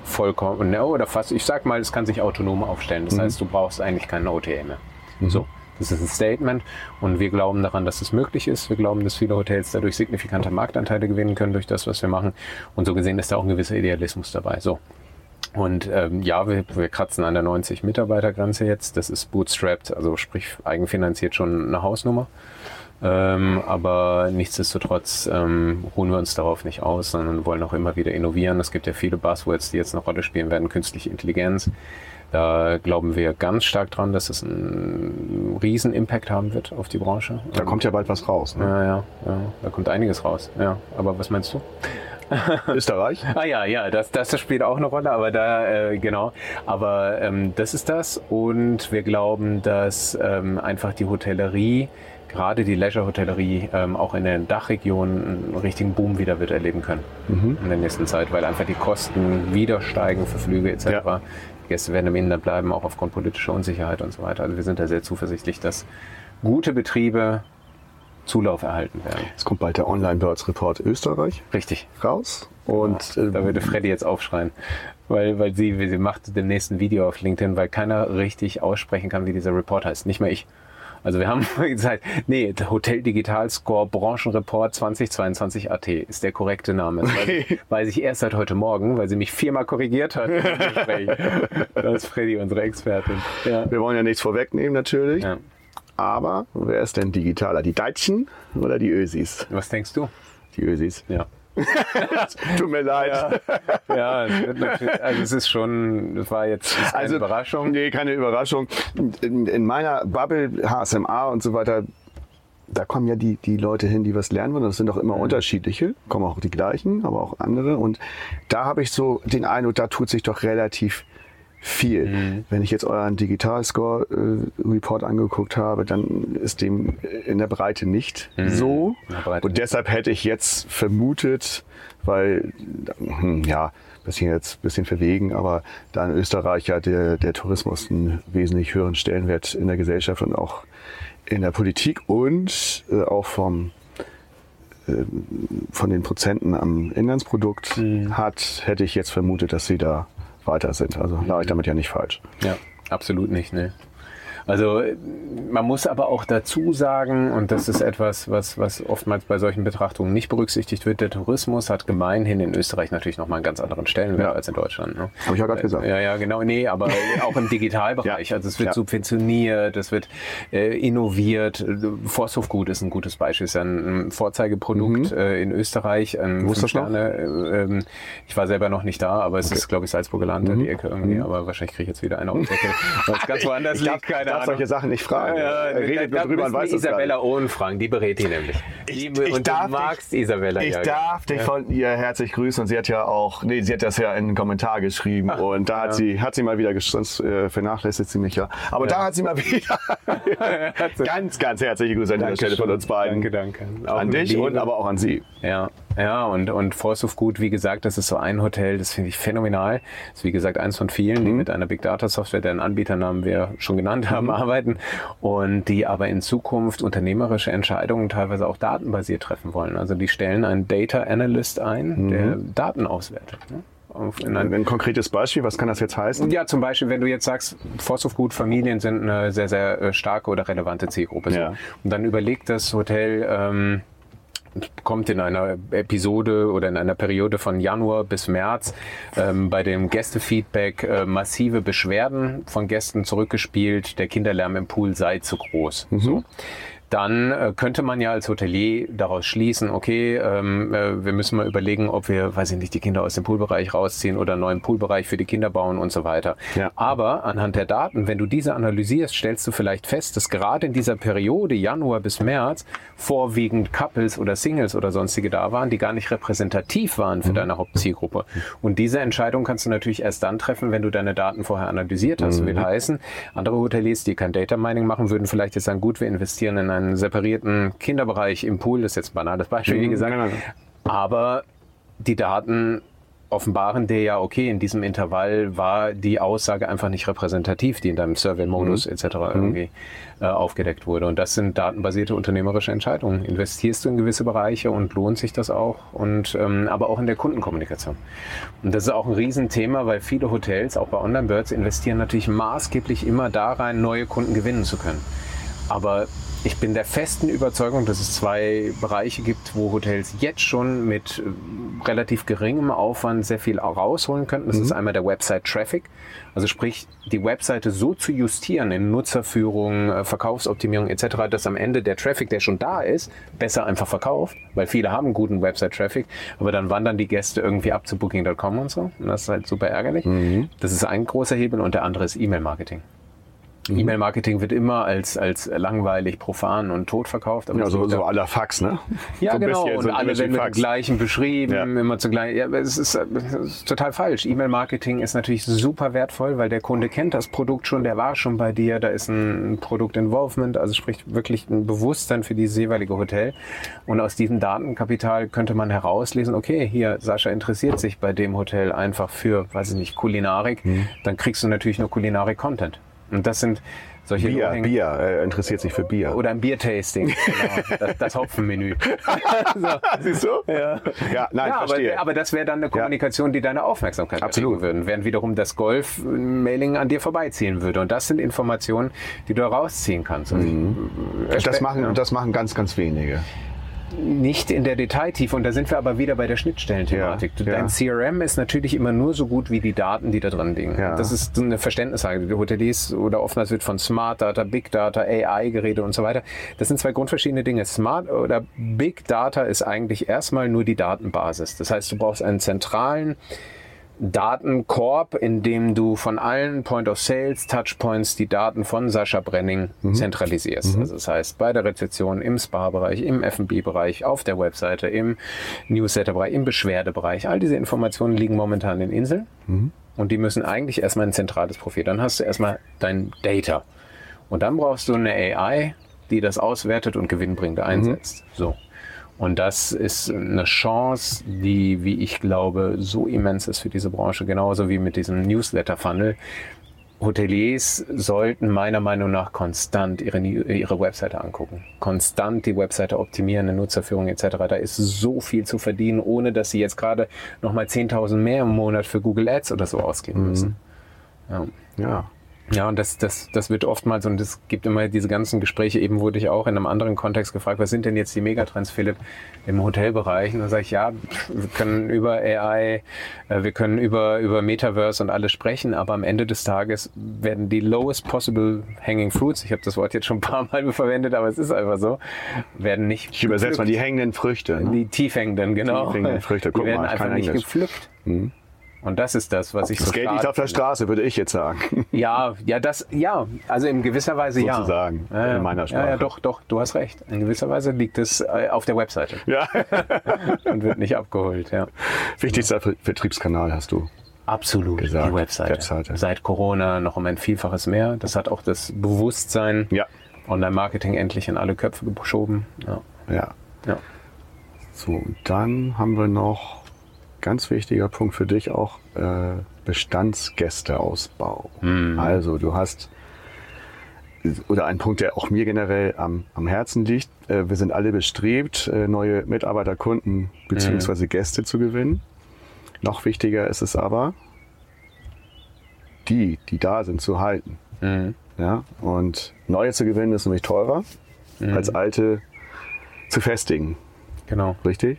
vollkommen, oder fast, ich sag mal, es kann sich autonom aufstellen. Das mhm. heißt, du brauchst eigentlich keine OTA mehr. Mhm. So. Das ist ein Statement und wir glauben daran, dass es möglich ist. Wir glauben, dass viele Hotels dadurch signifikante Marktanteile gewinnen können durch das, was wir machen. Und so gesehen ist da auch ein gewisser Idealismus dabei. So. Und ähm, ja, wir, wir kratzen an der 90 Mitarbeitergrenze jetzt. Das ist bootstrapped, also sprich eigenfinanziert schon eine Hausnummer. Ähm, aber nichtsdestotrotz ähm, ruhen wir uns darauf nicht aus, sondern wollen auch immer wieder innovieren. Es gibt ja viele Buzzwords, die jetzt eine Rolle spielen werden. Künstliche Intelligenz, da glauben wir ganz stark dran, dass es einen riesen Impact haben wird auf die Branche. Da kommt ja bald was raus. Ne? Ja, ja, ja, da kommt einiges raus. Ja, aber was meinst du? Österreich? ah ja, ja, das, das spielt auch eine Rolle, aber da, äh, genau. Aber ähm, das ist das und wir glauben, dass ähm, einfach die Hotellerie gerade die Leisure-Hotellerie ähm, auch in den Dachregionen einen richtigen Boom wieder wird erleben können mhm. in der nächsten Zeit, weil einfach die Kosten wieder steigen für Flüge etc. Ja. Gäste werden im Inland bleiben, auch aufgrund politischer Unsicherheit und so weiter. Also wir sind da sehr zuversichtlich, dass gute Betriebe Zulauf erhalten werden. Es kommt bald der Online-Birds Report Österreich. Richtig. Raus. Und ja, da würde Freddy jetzt aufschreien. Weil, weil sie, sie macht demnächst ein Video auf LinkedIn, weil keiner richtig aussprechen kann, wie dieser Report heißt. Nicht mal ich. Also wir haben gesagt, nee, Hotel Digital Score Branchenreport 2022 AT ist der korrekte Name. Okay. weiß, weiß, ich erst seit heute Morgen, weil sie mich viermal korrigiert hat. das ist Freddy, unsere Expertin. Ja. Wir wollen ja nichts vorwegnehmen natürlich. Ja. Aber wer ist denn digitaler? Die Deutschen oder die Ösis? Was denkst du? Die Ösis. Ja. Tut mir leid. Ja, ja es also es ist schon, das war jetzt keine also, Überraschung. Nee, keine Überraschung. In, in meiner Bubble, HSMA und so weiter, da kommen ja die, die Leute hin, die was lernen wollen. Das sind auch immer mhm. unterschiedliche, kommen auch die gleichen, aber auch andere. Und da habe ich so den Eindruck, da tut sich doch relativ viel. Mhm. Wenn ich jetzt euren Digital Score äh, Report angeguckt habe, dann ist dem in der Breite nicht mhm. so. Breite Und deshalb hätte ich jetzt vermutet, weil, hm, ja, bisschen jetzt bisschen verwegen, aber da in Österreich ja der, der Tourismus einen wesentlich höheren Stellenwert in der Gesellschaft und auch in der Politik und äh, auch vom äh, von den Prozenten am Inlandsprodukt mhm. hat, hätte ich jetzt vermutet, dass sie da weiter sind. Also lag ich damit ja nicht falsch. Ja, absolut nicht. Ne. Also man muss aber auch dazu sagen, und das ist etwas, was, was oftmals bei solchen Betrachtungen nicht berücksichtigt wird, der Tourismus hat gemeinhin in Österreich natürlich nochmal einen ganz anderen Stellenwert ja. als in Deutschland. Ne? Habe ich ja gerade gesagt. Ja, ja, genau. Nee, aber auch im Digitalbereich. ja. Also es wird subventioniert, es wird äh, innoviert. Forsthofgut ist ein gutes Beispiel, ist ein Vorzeigeprodukt mhm. äh, in Österreich. Ein Wo ist das Sterne, äh, ähm, ich war selber noch nicht da, aber es okay. ist, glaube ich, Salzburger Land, mhm. die Ecke irgendwie. Mhm. Aber wahrscheinlich kriege ich jetzt wieder eine auf ganz woanders liegt. Keine darf solche Sachen nicht fragen. Ja, Redet da, drüber und weiß Isabella Ohn fragen, die berät ihn nämlich. Ich, ich und darf du magst dich, Isabella. Ich ja, darf dich von ihr herzlich grüßen und sie hat ja auch, nee, sie hat das ja in einen Kommentar geschrieben Ach, und da hat ja. sie, hat sie mal wieder, sonst äh, vernachlässigt sie mich ja, aber ja. da hat sie mal wieder ganz, ganz herzliche Grüße an dieser Stelle von uns beiden. Danke, danke. Auch an dich Liebe. und aber auch an sie. Ja. Ja, und, und Force of Good, wie gesagt, das ist so ein Hotel, das finde ich phänomenal. Das ist wie gesagt eins von vielen, die mhm. mit einer Big Data Software, deren Anbieternamen wir schon genannt haben, mhm. arbeiten und die aber in Zukunft unternehmerische Entscheidungen teilweise auch datenbasiert treffen wollen. Also die stellen einen Data Analyst ein, mhm. der Daten auswertet. Ne? ein, ein, konkretes Beispiel, was kann das jetzt heißen? Ja, zum Beispiel, wenn du jetzt sagst, Force of Good Familien sind eine sehr, sehr äh, starke oder relevante Zielgruppe. Ja. Und dann überlegt das Hotel, ähm, kommt in einer Episode oder in einer Periode von Januar bis März ähm, bei dem Gästefeedback äh, massive Beschwerden von Gästen zurückgespielt, der Kinderlärm im Pool sei zu groß. Mhm. So dann äh, könnte man ja als Hotelier daraus schließen, okay, ähm, äh, wir müssen mal überlegen, ob wir, weiß ich nicht, die Kinder aus dem Poolbereich rausziehen oder einen neuen Poolbereich für die Kinder bauen und so weiter. Ja. Aber anhand der Daten, wenn du diese analysierst, stellst du vielleicht fest, dass gerade in dieser Periode, Januar bis März, vorwiegend Couples oder Singles oder sonstige da waren, die gar nicht repräsentativ waren für mhm. deine Hauptzielgruppe. Und diese Entscheidung kannst du natürlich erst dann treffen, wenn du deine Daten vorher analysiert hast. Mhm. Will heißen, andere Hoteliers, die kein Data Mining machen, würden vielleicht jetzt sagen, gut, wir investieren in einen separierten Kinderbereich im Pool. Das ist jetzt ein banales Beispiel, wie mhm, gesagt. Aber die Daten offenbaren dir ja, okay, in diesem Intervall war die Aussage einfach nicht repräsentativ, die in deinem Survey-Modus mhm. etc. irgendwie äh, aufgedeckt wurde. Und das sind datenbasierte unternehmerische Entscheidungen. Investierst du in gewisse Bereiche und lohnt sich das auch? Und ähm, aber auch in der Kundenkommunikation. Und das ist auch ein Riesenthema, weil viele Hotels, auch bei Online-Birds, investieren natürlich maßgeblich immer da rein, neue Kunden gewinnen zu können. Aber ich bin der festen Überzeugung, dass es zwei Bereiche gibt, wo Hotels jetzt schon mit äh, relativ geringem Aufwand sehr viel rausholen könnten. Das mhm. ist einmal der Website Traffic. Also sprich, die Webseite so zu justieren in Nutzerführung, äh, Verkaufsoptimierung etc., dass am Ende der Traffic, der schon da ist, besser einfach verkauft, weil viele haben guten Website-Traffic, aber dann wandern die Gäste irgendwie ab zu Booking.com und so. Und das ist halt super ärgerlich. Mhm. Das ist ein großer Hebel und der andere ist E-Mail-Marketing. Mhm. E-Mail-Marketing wird immer als, als langweilig, profan und tot verkauft. ja, so, so aller Fax, ne? Ja, so genau. Und so alle werden mit dem gleichen beschrieben, ja. immer zugleich. Ja, es ist, es ist total falsch. E-Mail-Marketing ist natürlich super wertvoll, weil der Kunde kennt das Produkt schon, der war schon bei dir, da ist ein Produkt-Involvement, also sprich wirklich ein Bewusstsein für dieses jeweilige Hotel. Und aus diesem Datenkapital könnte man herauslesen, okay, hier, Sascha interessiert sich bei dem Hotel einfach für, weiß ich nicht, Kulinarik, mhm. dann kriegst du natürlich nur Kulinarik-Content. Und das sind solche Bier, Bier äh, interessiert sich für Bier. Oder ein Biertasting, genau. das, das Hopfenmenü. so. Siehst du? Ja, ja nein, ja, verstehe. Aber, aber das wäre dann eine Kommunikation, die deine Aufmerksamkeit Absolut. würden, während wiederum das Golf-Mailing an dir vorbeiziehen würde. Und das sind Informationen, die du rausziehen kannst. Mhm. Das, machen, das machen ganz, ganz wenige nicht in der Detailtiefe. Und da sind wir aber wieder bei der Schnittstellenthematik. Ja, Dein ja. CRM ist natürlich immer nur so gut wie die Daten, die da drin liegen. Ja. Das ist eine Verständnisfrage. Die Hoteliers oder oftmals wird von Smart Data, Big Data, AI-Geräte und so weiter. Das sind zwei grundverschiedene Dinge. Smart oder Big Data ist eigentlich erstmal nur die Datenbasis. Das heißt, du brauchst einen zentralen Datenkorb, in dem du von allen Point of Sales Touchpoints die Daten von Sascha Brenning mhm. zentralisierst. Mhm. Also das heißt, bei der Rezeption, im Spa-Bereich, im F&B-Bereich, auf der Webseite, im Newsletter-Bereich, im Beschwerdebereich. All diese Informationen liegen momentan in Inseln. Mhm. und die müssen eigentlich erstmal ein zentrales Profil. Dann hast du erstmal dein Data. Und dann brauchst du eine AI, die das auswertet und gewinnbringend einsetzt. Mhm. So. Und das ist eine Chance, die, wie ich glaube, so immens ist für diese Branche, genauso wie mit diesem Newsletter-Funnel. Hoteliers sollten meiner Meinung nach konstant ihre, ihre Webseite angucken. Konstant die Webseite optimieren, eine Nutzerführung etc. Da ist so viel zu verdienen, ohne dass sie jetzt gerade nochmal 10.000 mehr im Monat für Google Ads oder so ausgeben mhm. müssen. Ja. ja. Ja, und das, das, das wird oftmals, und es gibt immer diese ganzen Gespräche, eben wurde ich auch in einem anderen Kontext gefragt, was sind denn jetzt die Megatrends, Philipp, im Hotelbereich? Und dann sage ich, ja, wir können über AI, äh, wir können über, über Metaverse und alles sprechen, aber am Ende des Tages werden die lowest possible hanging fruits, ich habe das Wort jetzt schon ein paar Mal verwendet, aber es ist einfach so, werden nicht Ich übersetze mal die hängenden Früchte. Ne? Die tiefhängenden, genau. Die hängenden Früchte, Guck die werden mal, einfach nicht gepflückt. Mhm. Und das ist das, was ich das so Geld liegt auf der Straße, würde ich jetzt sagen. Ja, ja, das, ja, also in gewisser Weise ja. Sozusagen, ja, in meiner Sprache. Ja, ja, doch, doch, du hast recht. In gewisser Weise liegt es äh, auf der Webseite. Ja. Und wird nicht abgeholt, ja. Wichtigster Vertriebskanal hast du. Absolut, gesagt. die Webseite. Webseite. Seit Corona noch um ein Vielfaches mehr. Das hat auch das Bewusstsein ja. Online-Marketing endlich in alle Köpfe geschoben. Ja. ja. ja. So, dann haben wir noch ganz wichtiger Punkt für dich auch äh, Bestandsgästeausbau. Mhm. Also du hast oder ein Punkt, der auch mir generell am, am Herzen liegt. Äh, wir sind alle bestrebt, äh, neue Mitarbeiter, Kunden bzw. Mhm. Gäste zu gewinnen. Noch wichtiger ist es aber, die, die da sind, zu halten. Mhm. Ja? Und neue zu gewinnen ist nämlich teurer, mhm. als alte zu festigen. Genau. Richtig?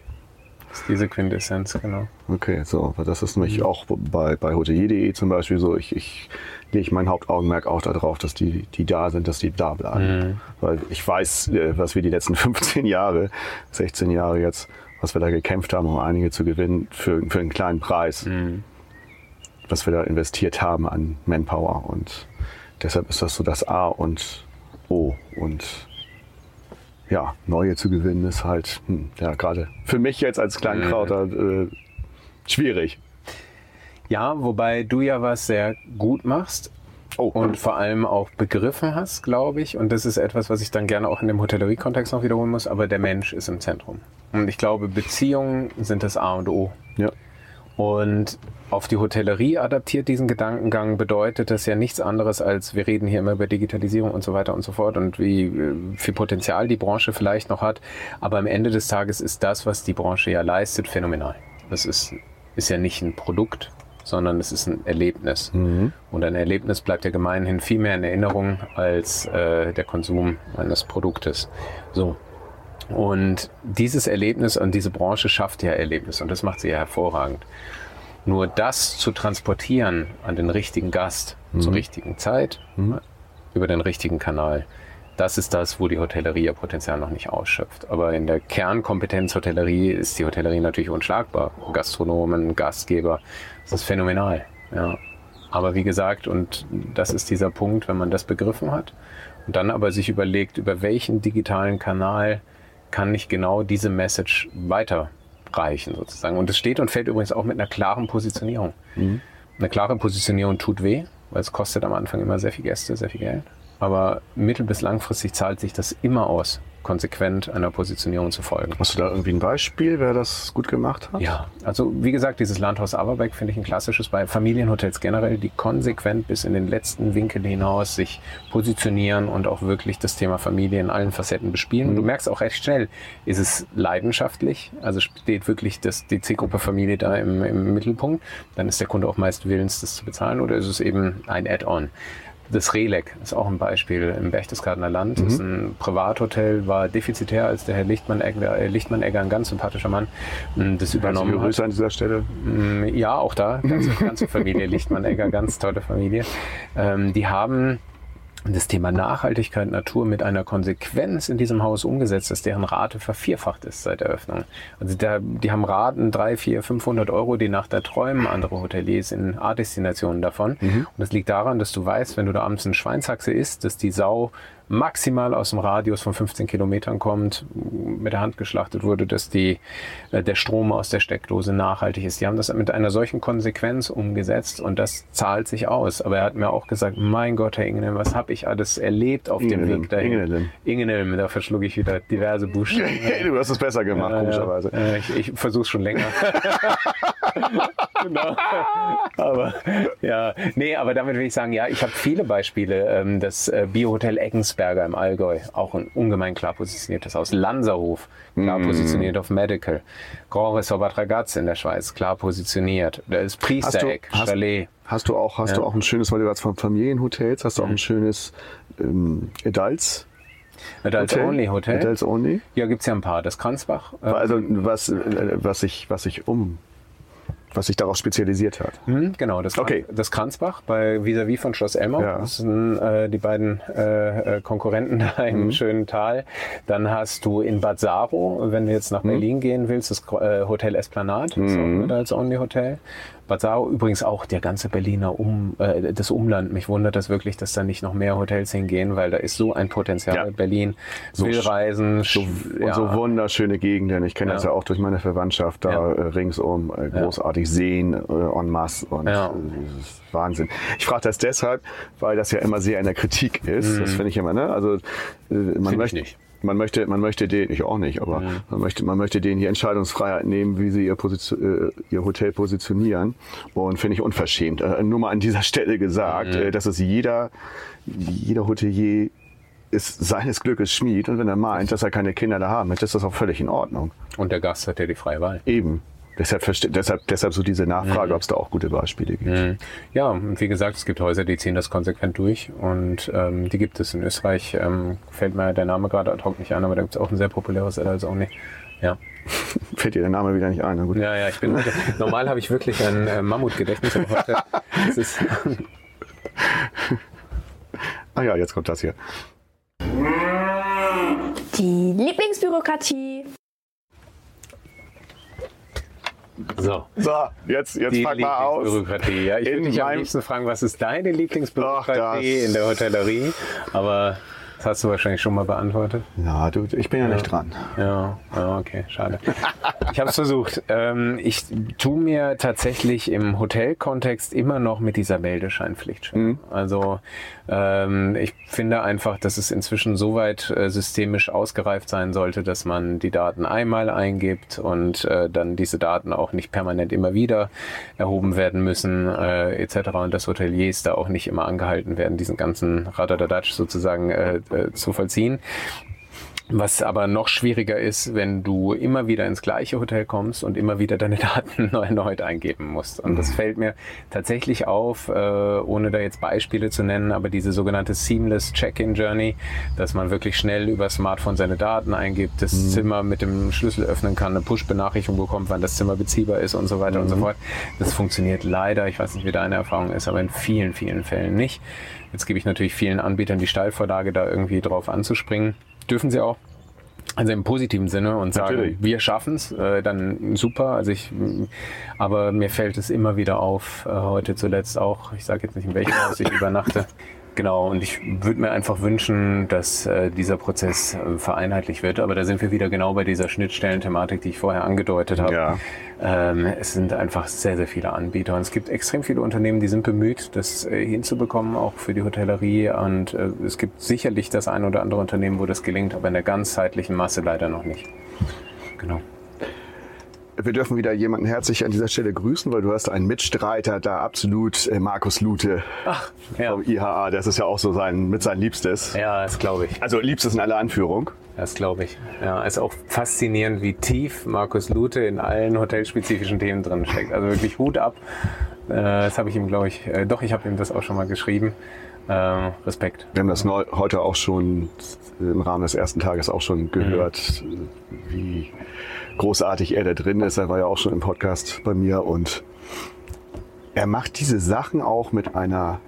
Das ist diese Quintessenz, genau. Okay, so, das ist nämlich auch bei, bei hotelier.de zum Beispiel so, ich, ich lege mein Hauptaugenmerk auch darauf, dass die, die da sind, dass die da bleiben. Mhm. Weil ich weiß, äh, was wir die letzten 15 Jahre, 16 Jahre jetzt, was wir da gekämpft haben, um einige zu gewinnen für, für einen kleinen Preis. Mhm. Was wir da investiert haben an Manpower. Und deshalb ist das so das A und O. Und ja, neue zu gewinnen ist halt, hm, ja, gerade für mich jetzt als Kleinkrauter äh, schwierig. Ja, wobei du ja was sehr gut machst. Oh. Und vor allem auch begriffen hast, glaube ich. Und das ist etwas, was ich dann gerne auch in dem Hotellerie-Kontext noch wiederholen muss. Aber der Mensch ist im Zentrum. Und ich glaube, Beziehungen sind das A und O. Ja. Und auf die Hotellerie adaptiert diesen Gedankengang bedeutet das ja nichts anderes als, wir reden hier immer über Digitalisierung und so weiter und so fort und wie äh, viel Potenzial die Branche vielleicht noch hat. Aber am Ende des Tages ist das, was die Branche ja leistet, phänomenal. Das ist, ist ja nicht ein Produkt, sondern es ist ein Erlebnis. Mhm. Und ein Erlebnis bleibt ja gemeinhin viel mehr in Erinnerung als äh, der Konsum eines Produktes. So. Und dieses Erlebnis und diese Branche schafft ja Erlebnis und das macht sie ja hervorragend. Nur das zu transportieren an den richtigen Gast mhm. zur richtigen Zeit, mhm. über den richtigen Kanal, das ist das, wo die Hotellerie ihr Potenzial noch nicht ausschöpft. Aber in der Kernkompetenz Hotellerie ist die Hotellerie natürlich unschlagbar. Gastronomen, Gastgeber, das ist phänomenal. Ja. Aber wie gesagt, und das ist dieser Punkt, wenn man das begriffen hat und dann aber sich überlegt, über welchen digitalen Kanal kann ich genau diese Message weiterreichen sozusagen. Und es steht und fällt übrigens auch mit einer klaren Positionierung. Mhm. Eine klare Positionierung tut weh, weil es kostet am Anfang immer sehr viel Gäste, sehr viel Geld. Aber mittel- bis langfristig zahlt sich das immer aus konsequent einer Positionierung zu folgen. Hast du da irgendwie ein Beispiel, wer das gut gemacht hat? Ja, also wie gesagt, dieses Landhaus Averbeck finde ich ein klassisches bei Familienhotels generell, die konsequent bis in den letzten Winkel hinaus sich positionieren und auch wirklich das Thema Familie in allen Facetten bespielen. Mhm. du merkst auch recht schnell, ist es leidenschaftlich, also steht wirklich das, die Zielgruppe Familie da im, im Mittelpunkt, dann ist der Kunde auch meist willens, das zu bezahlen oder ist es eben ein Add-on. Das Relek ist auch ein Beispiel im Berchtesgadener Land. Mhm. Das ist ein Privathotel, war defizitär, als der Herr Lichtmann-Egger, äh, Lichtmann-Egger ein ganz sympathischer Mann, das übernommen hat. Grüße an dieser Stelle. Mm, ja, auch da, ganze, ganze Familie Lichtmann-Egger, ganz tolle Familie. Ähm, die haben das Thema Nachhaltigkeit, Natur mit einer Konsequenz in diesem Haus umgesetzt, dass deren Rate vervierfacht ist seit Eröffnung. Also da, die haben Raten drei, vier, 500 Euro die Nacht da träumen andere Hoteliers in A-Destinationen davon. Mhm. Und das liegt daran, dass du weißt, wenn du da abends eine Schweinshaxe isst, dass die Sau maximal aus dem Radius von 15 Kilometern kommt, mit der Hand geschlachtet wurde, dass die, äh, der Strom aus der Steckdose nachhaltig ist. Die haben das mit einer solchen Konsequenz umgesetzt und das zahlt sich aus. Aber er hat mir auch gesagt, mein Gott, Herr Ingenelm, was habe ich alles erlebt auf dem Weg dahin? Ingenelm. Ingenelm, da verschlug ich wieder diverse Buchstaben. du hast es besser gemacht, ja, komischerweise. Ja, ich ich versuche es schon länger. genau. Aber ja, nee, aber damit will ich sagen, ja, ich habe viele Beispiele. Ähm, das äh, Biohotel Eggensberger im Allgäu, auch ein ungemein klar positioniertes Haus. Lanzerhof, klar mm. positioniert auf Medical. Grand Ressort Bad Ragaz in der Schweiz, klar positioniert. Da ist Priestereck, Chalet. Hast du auch, hast ja. du auch ein schönes, weil du jetzt von Familienhotels, hast du auch ein mhm. schönes ähm, Adults Adults Hotel? Only Hotel? Adults Only? Ja, gibt es ja ein paar. Das Kranzbach. Also was, äh, was ich, was ich um was sich darauf spezialisiert hat. Mhm, genau, das, okay. das Kranzbach bei vis-à-vis -vis von Schloss Elmau. Ja. Das sind äh, die beiden äh, äh, Konkurrenten da im mhm. schönen Tal. Dann hast du in Bad Saro, wenn du jetzt nach mhm. Berlin gehen willst, das äh, Hotel Esplanade, das ist auch mhm. als Only Hotel. Bad Saro übrigens auch der ganze Berliner um, äh, das Umland. Mich wundert das wirklich, dass da nicht noch mehr Hotels hingehen, weil da ist so ein Potenzial. Ja. Berlin so will reisen. So, ja. Und so wunderschöne Gegenden. Ich kenne das ja auch durch meine Verwandtschaft da ringsum. Äh, großartig sehen äh, en masse und ja. Äh, Wahnsinn. Ich frage das deshalb, weil das ja immer sehr in der Kritik ist. Mhm. Das finde ich immer, ne? Also äh, man Find möchte nicht man möchte, man möchte den, ich auch nicht, aber ja. man möchte, man möchte denen die Entscheidungsfreiheit nehmen, wie sie ihr, Position, äh, ihr Hotel positionieren. Und finde ich unverschämt. Äh, nur mal an dieser Stelle gesagt, mhm. äh, dass es jeder, jeder Hotelier ist seines Glückes Schmied und wenn er meint, dass er keine Kinder da haben möchte, ist das auch völlig in Ordnung. Und der Gast hat ja die freie Wahl. Eben. Deshalb, deshalb, deshalb so diese Nachfrage, mhm. ob es da auch gute Beispiele gibt. Mhm. Ja, und wie gesagt, es gibt Häuser, die ziehen das konsequent durch und ähm, die gibt es in Österreich. Ähm, fällt mir der Name gerade ad hoc nicht ein, aber da gibt es auch ein sehr populäres Adults Only. Ja. Fällt dir der Name wieder nicht ein? Gut. Ja, ja, ich bin normal habe ich wirklich ein äh, Mammutgedächtnis, aber heute ist Ah ja, jetzt kommt das hier. Die Lieblingsbürokratie So. So, jetzt, jetzt die fang mal aus. Bürokratie. Ja, ich würde dich am liebsten fragen, was ist deine Lieblingsbürokratie Ach, in der Hotellerie? Aber das hast du wahrscheinlich schon mal beantwortet. Ja, du, ich bin ja, ja. nicht dran. Ja, ja okay, schade. ich habe es versucht. Ähm, ich tue mir tatsächlich im Hotelkontext immer noch mit dieser Meldescheinpflicht. Mhm. Also ähm, ich finde einfach, dass es inzwischen so weit äh, systemisch ausgereift sein sollte, dass man die Daten einmal eingibt und äh, dann diese Daten auch nicht permanent immer wieder erhoben werden müssen äh, etc. Und dass Hoteliers da auch nicht immer angehalten werden, diesen ganzen Radadadatsch sozusagen äh, äh, zu vollziehen. Was aber noch schwieriger ist, wenn du immer wieder ins gleiche Hotel kommst und immer wieder deine Daten neu erneut eingeben musst. Und das mhm. fällt mir tatsächlich auf, äh, ohne da jetzt Beispiele zu nennen, aber diese sogenannte Seamless Check-in Journey, dass man wirklich schnell über Smartphone seine Daten eingibt, das mhm. Zimmer mit dem Schlüssel öffnen kann, eine Push-Benachrichtigung bekommt, wann das Zimmer beziehbar ist und so weiter mhm. und so mhm. fort. Das funktioniert leider, ich weiß nicht, wie deine Erfahrung ist, aber in vielen, vielen Fällen nicht. Jetzt gebe ich natürlich vielen Anbietern die Steilvorlage, da irgendwie drauf anzuspringen. Dürfen sie auch. Also im positiven Sinne und sagen, Natürlich. wir schaffen es, äh, dann super. Also ich, aber mir fällt es immer wieder auf, äh, heute zuletzt auch, ich sage jetzt nicht in welchem Haus ich übernachte, Genau, und ich würde mir einfach wünschen, dass äh, dieser Prozess äh, vereinheitlich wird. Aber da sind wir wieder genau bei dieser Schnittstellenthematik, die ich vorher angedeutet habe. Ja. Ähm, es sind einfach sehr, sehr viele Anbieter. Und es gibt extrem viele Unternehmen, die sind bemüht, das äh, hinzubekommen, auch für die Hotellerie. Und äh, es gibt sicherlich das ein oder andere Unternehmen, wo das gelingt, aber in der ganzheitlichen Masse leider noch nicht. Genau wir dürfen wieder jemanden herzlich an dieser Stelle grüßen, weil du hast einen Mitstreiter da absolut, äh, Markus Lute Ach, ja. vom IHA. Das ist ja auch so sein, mit sein Liebstes. Ja, das glaube ich. Also Liebstes in aller Anführung. Das glaube ich. Ja, ist auch faszinierend, wie tief Markus Lute in allen hotelspezifischen Themen drin steckt. Also wirklich Hut ab. Äh, das habe ich ihm, glaube ich, äh, doch, ich habe ihm das auch schon mal geschrieben. Äh, Respekt. Wir haben das heute auch schon im Rahmen des ersten Tages auch schon gehört, mhm. wie großartig er da drin ist. Er war ja auch schon im Podcast bei mir und er macht diese Sachen auch mit einer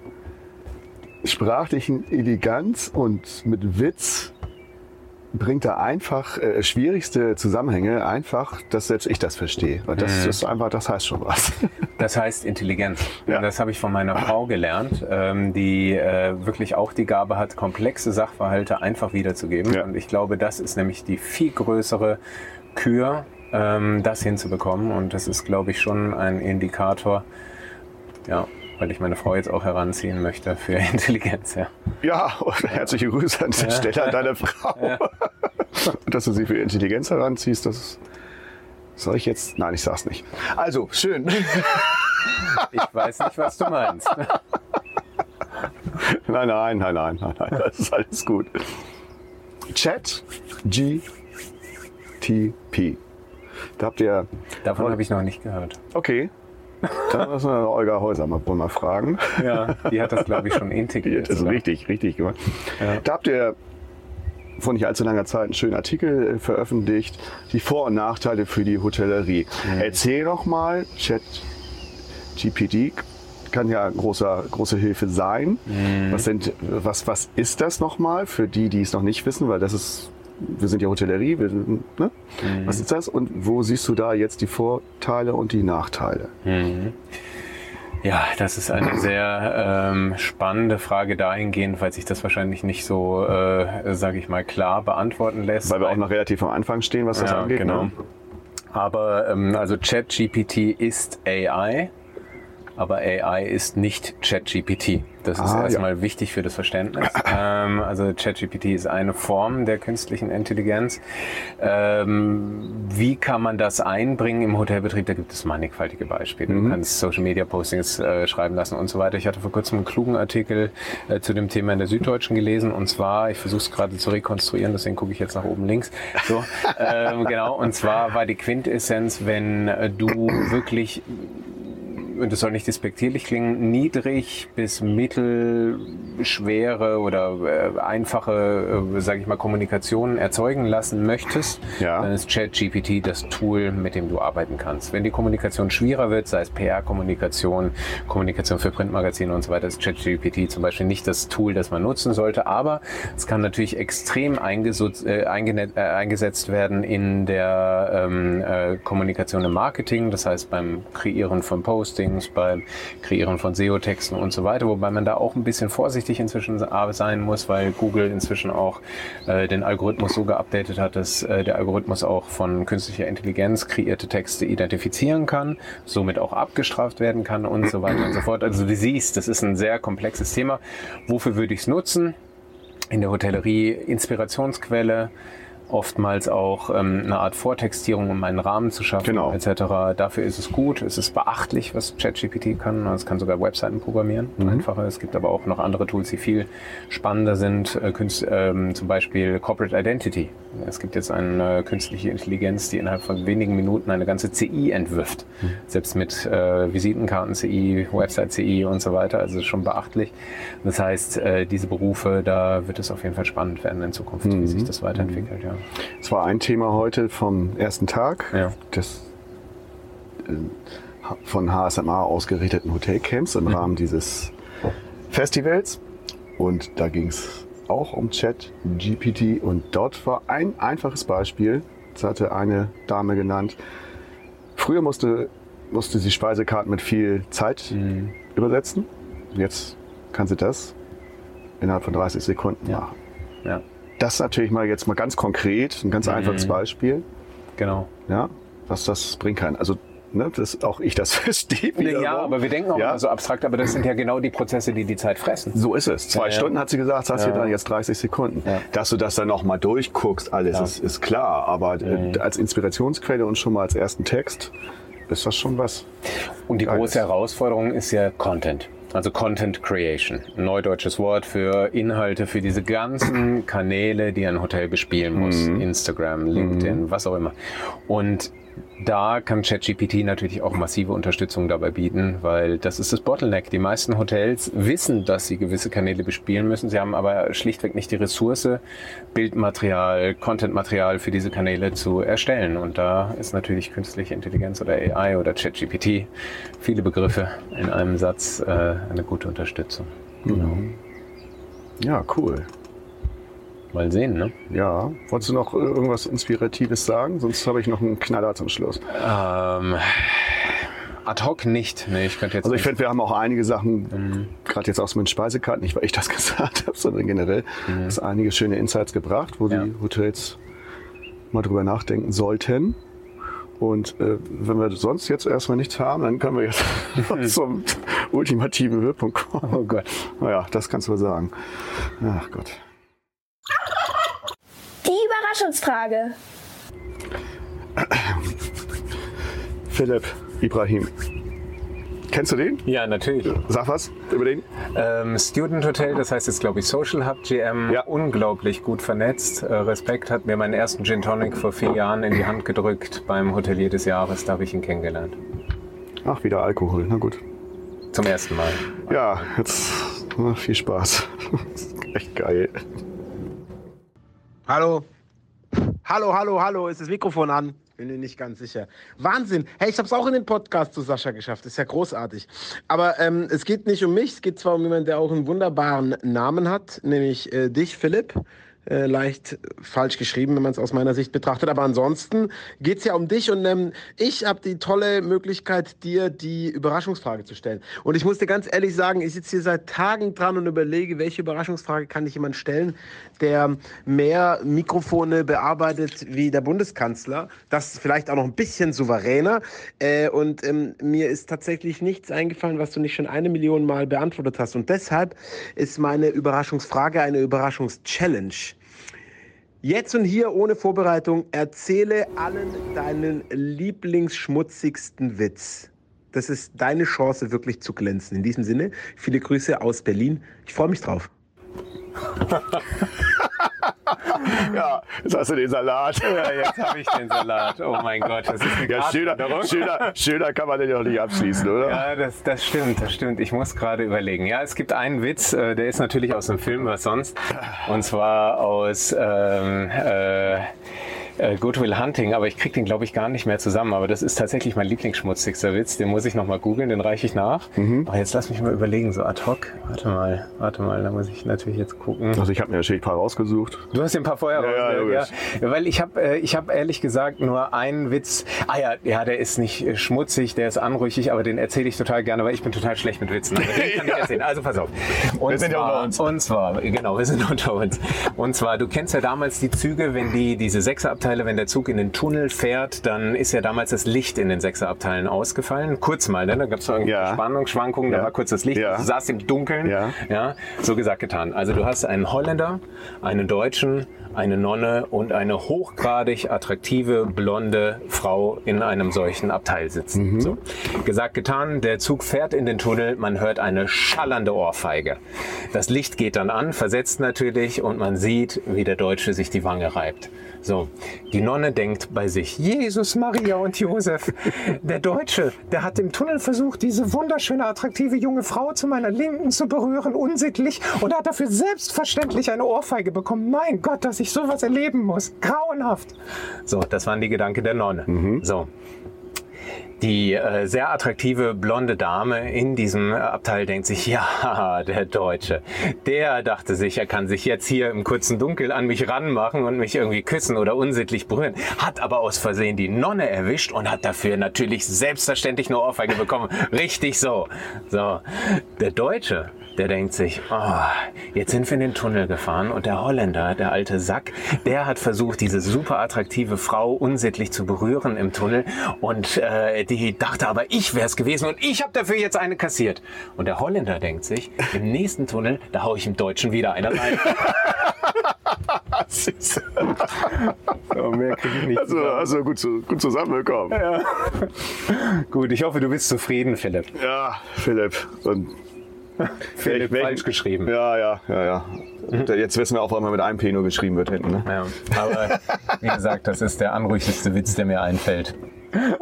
sprachlichen Eleganz und mit Witz bringt da einfach äh, schwierigste Zusammenhänge einfach, dass selbst ich das verstehe. Und das Mhm. ist einfach, das heißt schon was. Das heißt Intelligenz. Ja. Das habe ich von meiner Frau gelernt, ähm, die äh, wirklich auch die Gabe hat, komplexe Sachverhalte einfach wiederzugeben. Ja. Und ich glaube, das ist nämlich die viel größere Kür, ähm, das hinzubekommen. Und das ist, glaube ich, schon ein Indikator, ja, weil ich meine Frau jetzt auch heranziehen möchte für Intelligenz. Ja. Ja, und herzliche Grüße an der Stelle an deine Frau. Dass du sie für Intelligenz heranziehst, das soll ich jetzt. Nein, ich sag's nicht. Also, schön. Ich weiß nicht, was du meinst. Nein, nein, nein, nein, nein, nein, das ist alles gut. Chat GTP. Da habt ihr. Davon habe ich noch nicht gehört. Okay. Dann müssen wir Olga Häuser mal, mal fragen. Ja, die hat das, glaube ich, schon integriert. das sogar. richtig, richtig gemacht. Ja. Da habt ihr vor nicht allzu langer Zeit einen schönen Artikel äh, veröffentlicht, die Vor- und Nachteile für die Hotellerie. Erzähl doch mal, Chat GPT kann ja großer, große Hilfe sein. Was, sind, was, was ist das nochmal für die, die es noch nicht wissen? Weil das ist, wir sind ja Hotellerie, wir ne? was ist das und wo siehst du da jetzt die Vorteile und die Nachteile? Ja, das ist eine sehr ähm, spannende Frage dahingehend, weil sich das wahrscheinlich nicht so, äh, sage ich mal, klar beantworten lässt. Weil wir auch noch relativ am Anfang stehen, was das ja, angeht. genau. Ne? Aber ähm, also ChatGPT ist AI, aber AI ist nicht ChatGPT. Das ist Ah, ja. erstmal wichtig für das Verständnis. ähm, also ChatGPT ist eine Form der künstlichen Intelligenz. Ähm, wie kann man das einbringen im Hotelbetrieb? Da gibt es mannigfaltige Beispiele. Mhm. Du kannst Social Media Postings äh, schreiben lassen und so weiter. Ich hatte vor kurzem einen klugen Artikel äh, zu dem Thema in der Süddeutschen gelesen und zwar, ich versuche es gerade zu rekonstruieren, deswegen gucke ich jetzt nach oben links. So, ähm, genau. Und zwar war die Quintessenz, wenn äh, du wirklich und das soll nicht despektierlich klingen, niedrig bis mittelschwere oder äh, einfache, äh, sage ich mal, Kommunikationen erzeugen lassen möchtest, Ja. dann ist ChatGPT das Tool, mit dem du arbeiten kannst. Wenn die Kommunikation schwieriger wird, sei es PR-Kommunikation, Kommunikation für Printmagazine und so weiter, ist ChatGPT zum Beispiel nicht das Tool, das man nutzen sollte, aber es kann natürlich extrem äh, äh, eingesetzt werden in der ähm, äh, Kommunikation im Marketing, das heißt beim Kreieren von Postings, beim Kreieren von SEO-Texten und so weiter, wobei man da auch ein bisschen vorsichtig inzwischen sein muss, weil Google inzwischen auch äh, den Algorithmus so geupdatet hat, dass äh, der Algorithmus auch von künstlicher Intelligenz kreierte Texte identifizieren kann, somit auch abgestraft werden kann und so weiter und so fort. Also du siehst, das ist ein sehr komplexes Thema. Wofür würde ich es nutzen? in der Hotellerie Inspirationsquelle, oftmals auch ähm, eine Art Vortextierung, um einen Rahmen zu schaffen, Genau. etc. Dafür ist es gut. Es ist beachtlich, was ChatGPT kann. Es kann sogar Webseiten programmieren, einfacher. Es gibt aber auch noch andere Tools, die viel spannender sind. Äh, Künst, ähm, zum Beispiel Corporate Identity. Es gibt jetzt eine äh, künstliche Intelligenz, die innerhalb von wenigen Minuten eine ganze CI entwirft. Selbst mit äh, Visitenkarten CI, Website CI und so weiter. Also schon beachtlich. Das heißt, äh, diese Berufe, da wird es auf jeden Fall spannend werden in Zukunft, wie sich das weiterentwickelt. Ja. Es war ein Thema heute vom ersten Tag Ja. des äh, von HSMA ausgerichteten Hotelcamps im Rahmen dieses Festivals. Und da ging es auch um Chat GPT und dort war ein einfaches Beispiel, das hatte eine Dame genannt. Früher musste, musste sie Speisekarten mit viel Zeit übersetzen. Jetzt kann sie das innerhalb von 30 Sekunden Ja. machen. ja, Das natürlich mal jetzt mal ganz konkret, ein ganz einfaches Beispiel, genau. ja, was das bringen kann. Also, ne, dass auch ich das verstehe. Ja, wiederum. aber wir denken auch Ja. immer so abstrakt, aber das sind ja genau die Prozesse, die die Zeit fressen. So ist es. Zwei Ja, ja. Stunden hat sie gesagt, hast du Ja. dann jetzt 30 Sekunden. Ja. Dass du das dann noch mal durchguckst, alles Ja. ist, ist klar. Aber äh, als Inspirationsquelle und schon mal als ersten Text ist das schon was. Und die Geiles. große Herausforderung ist ja Content. Also Content Creation. Neudeutsches Wort für Inhalte für diese ganzen Kanäle, die ein Hotel bespielen muss. Instagram, LinkedIn, was auch immer. Und da kann ChatGPT natürlich auch massive Unterstützung dabei bieten, weil das ist das Bottleneck. Die meisten Hotels wissen, dass sie gewisse Kanäle bespielen müssen. Sie haben aber schlichtweg nicht die Ressource, Bildmaterial, Contentmaterial für diese Kanäle zu erstellen. Und da ist natürlich künstliche Intelligenz oder AI oder ChatGPT, viele Begriffe in einem Satz, äh, eine gute Unterstützung. Ja, cool. Mal sehen, ne? Ja. Wolltest du noch äh, irgendwas Inspiratives sagen? Sonst habe ich noch einen Knaller zum Schluss. Ähm, ad hoc nicht. Nee, ich könnte jetzt Also ich finde, wir haben auch einige Sachen, gerade jetzt aus meinen Speisekarten, nicht weil ich das gesagt habe, sondern generell, hast einige schöne Insights gebracht, wo Ja. die Hotels mal drüber nachdenken sollten. Und äh, wenn wir sonst jetzt erstmal nichts haben, dann können wir jetzt zum ultimativen Höhepunkt kommen. Oh Gott. Naja, das kannst du sagen. Ach Gott. Überraschungsfrage. Philipp Ibrahim. Kennst du den? Ja, natürlich. Sag was über den. Ähm, Student Hotel, das heißt jetzt glaube ich Social Hub GM, Ja. unglaublich gut vernetzt. Äh, Respekt hat mir meinen ersten Gin Tonic vor vier Jahren in die Hand gedrückt beim Hotelier des Jahres. Da habe ich ihn kennengelernt. Ach, wieder Alkohol. Na gut. Zum ersten Mal. Ja, jetzt na, viel Spaß. Echt geil. Hallo. Hallo, hallo, hallo. Ist das Mikrofon an? Bin mir nicht ganz sicher. Wahnsinn. Hey, ich habe es auch in den Podcast zu Sascha geschafft. Ist ja großartig. Aber ähm, es geht nicht um mich. Es geht zwar um jemanden, der auch einen wunderbaren Namen hat, nämlich äh, dich, Philipp. Äh, leicht falsch geschrieben, wenn man es aus meiner Sicht betrachtet. Aber ansonsten geht es ja um dich und ähm, ich habe die tolle Möglichkeit, dir die Überraschungsfrage zu stellen. Und ich muss dir ganz ehrlich sagen, ich sitze hier seit Tagen dran und überlege, welche Überraschungsfrage kann ich jemand stellen, der mehr Mikrofone bearbeitet wie der Bundeskanzler. Das vielleicht auch noch ein bisschen souveräner. Äh, und ähm, mir ist tatsächlich nichts eingefallen, was du nicht schon eine Million Mal beantwortet hast. Und deshalb ist meine Überraschungsfrage eine Überraschungschallenge. Jetzt und hier ohne Vorbereitung erzähle allen deinen lieblingsschmutzigsten Witz. Das ist deine Chance, wirklich zu glänzen. In diesem Sinne, viele Grüße aus Berlin. Ich freue mich drauf. Ja, jetzt hast du den Salat. Ja, jetzt habe ich den Salat. Oh mein Gott, das ist eine Ja, schöner, schöner, schöner kann man den doch nicht abschließen, oder? Ja, das, das stimmt, das stimmt. Ich muss gerade überlegen. Ja, es gibt einen Witz, äh, der ist natürlich aus dem Film, was sonst. Und zwar aus ähm, äh, äh, Good Will Hunting, aber ich krieg den, glaube ich, gar nicht mehr zusammen. Aber das ist tatsächlich mein lieblingsschmutzigster Witz. Den muss ich nochmal googeln, den reiche ich nach. Aber jetzt lass mich mal überlegen, so ad hoc. Warte mal, warte mal, da muss ich natürlich jetzt gucken. Also ich habe mir natürlich ein paar rausgesucht. Du hast dir ein paar vorher Ja, ja, rausgehört, logisch. ja. Weil ich habe äh, ich hab ehrlich gesagt nur einen Witz. Ah ja, ja, der ist nicht äh, schmutzig, der ist anrüchig, aber den erzähle ich total gerne, weil ich bin total schlecht mit Witzen. Aber den kann ich erzählen. Also pass auf. Und Wir sind ja zwar, unter uns. Und zwar, genau, wir sind unter uns. Und zwar, du kennst ja damals die Züge, wenn die, diese Sechserabteile, wenn der Zug in den Tunnel fährt, dann ist ja damals das Licht in den Sechserabteilen ausgefallen. Kurz mal, ne? da gab es irgendwie Ja. Spannungsschwankungen, da Ja. war kurz das Licht, Ja. du saßt im Dunkeln. Ja. Ja, so gesagt, getan. Also du hast einen Holländer, einen Deutschen, eine Nonne und eine hochgradig attraktive blonde Frau in einem solchen Abteil sitzen. So. Gesagt, getan, der Zug fährt in den Tunnel, man hört eine schallernde Ohrfeige. Das Licht geht dann an, versetzt natürlich und man sieht, wie der Deutsche sich die Wange reibt. So, die Nonne denkt bei sich, Jesus, Maria und Josef, der Deutsche, der hat im Tunnel versucht, diese wunderschöne, attraktive junge Frau zu meiner Linken zu berühren, unsittlich, und hat dafür selbstverständlich eine Ohrfeige bekommen. Mein Gott, dass ich sowas erleben muss. Grauenhaft. So, das waren die Gedanken der Nonne. So. Die äh, sehr attraktive blonde Dame in diesem Abteil denkt sich, ja, der Deutsche, der dachte sich, er kann sich jetzt hier im kurzen Dunkel an mich ranmachen und mich irgendwie küssen oder unsittlich berühren, hat aber aus Versehen die Nonne erwischt und hat dafür natürlich selbstverständlich eine Ohrfeige bekommen. Richtig so. So, der Deutsche, der denkt sich, oh, jetzt sind wir in den Tunnel gefahren und der Holländer, der alte Sack, der hat versucht, diese super attraktive Frau unsittlich zu berühren im Tunnel und äh, die dachte aber, ich wäre es gewesen und ich habe dafür jetzt eine kassiert. Und der Holländer denkt sich, im nächsten Tunnel, da hau ich im Deutschen wieder eine rein. Süß. so, mehr ich nicht Also, also gut, zu, gut zusammengekommen. Ja, Gut, ich hoffe, du bist zufrieden, Philipp. Philipp. Und Philipp welchen- falsch geschrieben. Ja, ja, ja, ja. Jetzt wissen wir auch, warum er mit einem P nur geschrieben wird hinten. Ne? Ja, aber wie gesagt, das ist der anrüchigste Witz, der mir einfällt.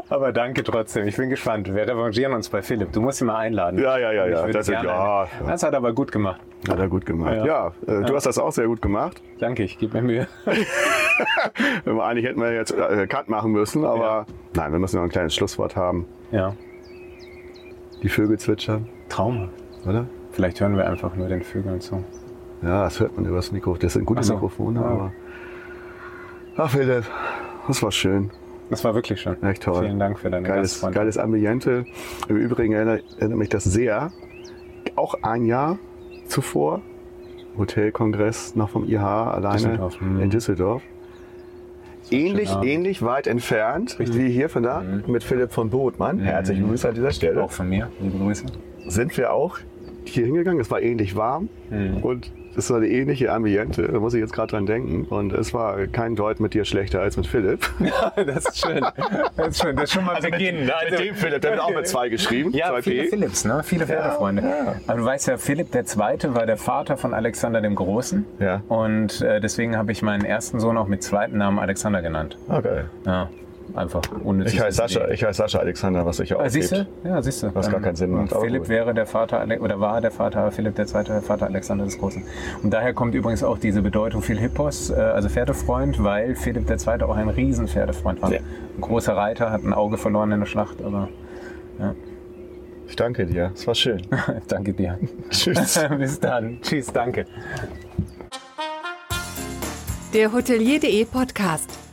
Aber danke trotzdem. Ich bin gespannt. Wir revanchieren uns bei Philipp. Du musst ihn mal einladen. Ja, ja, ja, ja. würde Das, gerne ja, einen- das hat er aber gut gemacht. hat er gut gemacht. Ja. Ja, äh, du hast das auch sehr gut gemacht. Danke, ich gebe mir Mühe. Eigentlich hätten wir jetzt äh, Cut machen müssen, aber nein, wir müssen noch ein kleines Schlusswort haben. Ja, Die Vögel zwitschern, Trauma. Oder? Vielleicht hören wir einfach nur den Vögeln zu. Ja, das hört man über das Mikro. Das sind gute so. Mikrofone, Ja. aber. Ach, Philipp, das war schön. Das war wirklich schön. Echt toll. Vielen Dank für deine Geiles, geiles Ambiente. Im Übrigen erinnert, erinnert mich das sehr. Auch ein Jahr zuvor. Hotelkongress noch vom IH alleine Düsseldorf, mhm. in Düsseldorf. Ähnlich, ähnlich weit entfernt wie hier von da mit Philipp von Botmann. Herzlichen Grüße an dieser Stelle. Auch von mir. Liebe Grüße. Sind wir auch hier hingegangen. Es war ähnlich warm und es war eine ähnliche Ambiente. Da muss ich jetzt gerade dran denken. Und es war kein Deut mit dir schlechter als mit Philipp. das ist schön. Das ist schön. Das ist schon mal Beginn. mit, mit dem Philipp, der hat auch mit zwei geschrieben. Ja, zwei viele P. Philips, ne? Viele Pferdefreunde. Aber du weißt ja, Philipp II. war der Vater von Alexander dem Großen. Ja. Und äh, deswegen habe ich meinen ersten Sohn auch mit zweiten Namen Alexander genannt. Okay. Ja, einfach unnützes Ich heiße Sascha, Wissen. ich heiße Sascha Alexander, was sich ja auch Ah, siehst du? Ja, siehst du. Was gar keinen Sinn Und macht, Philipp wäre der Vater, Ale- oder war der Vater, Philipp II. der Vater Alexander des Großen. Und daher kommt übrigens auch diese Bedeutung Philippos, äh, also Pferdefreund, weil Philipp II. auch ein riesen Pferdefreund war. Ja. Ein großer Reiter, hat ein Auge verloren in der Schlacht, aber Ich danke dir. Es war schön. danke dir. Tschüss. Bis dann. Tschüss, danke. Der Hotelier.de Podcast.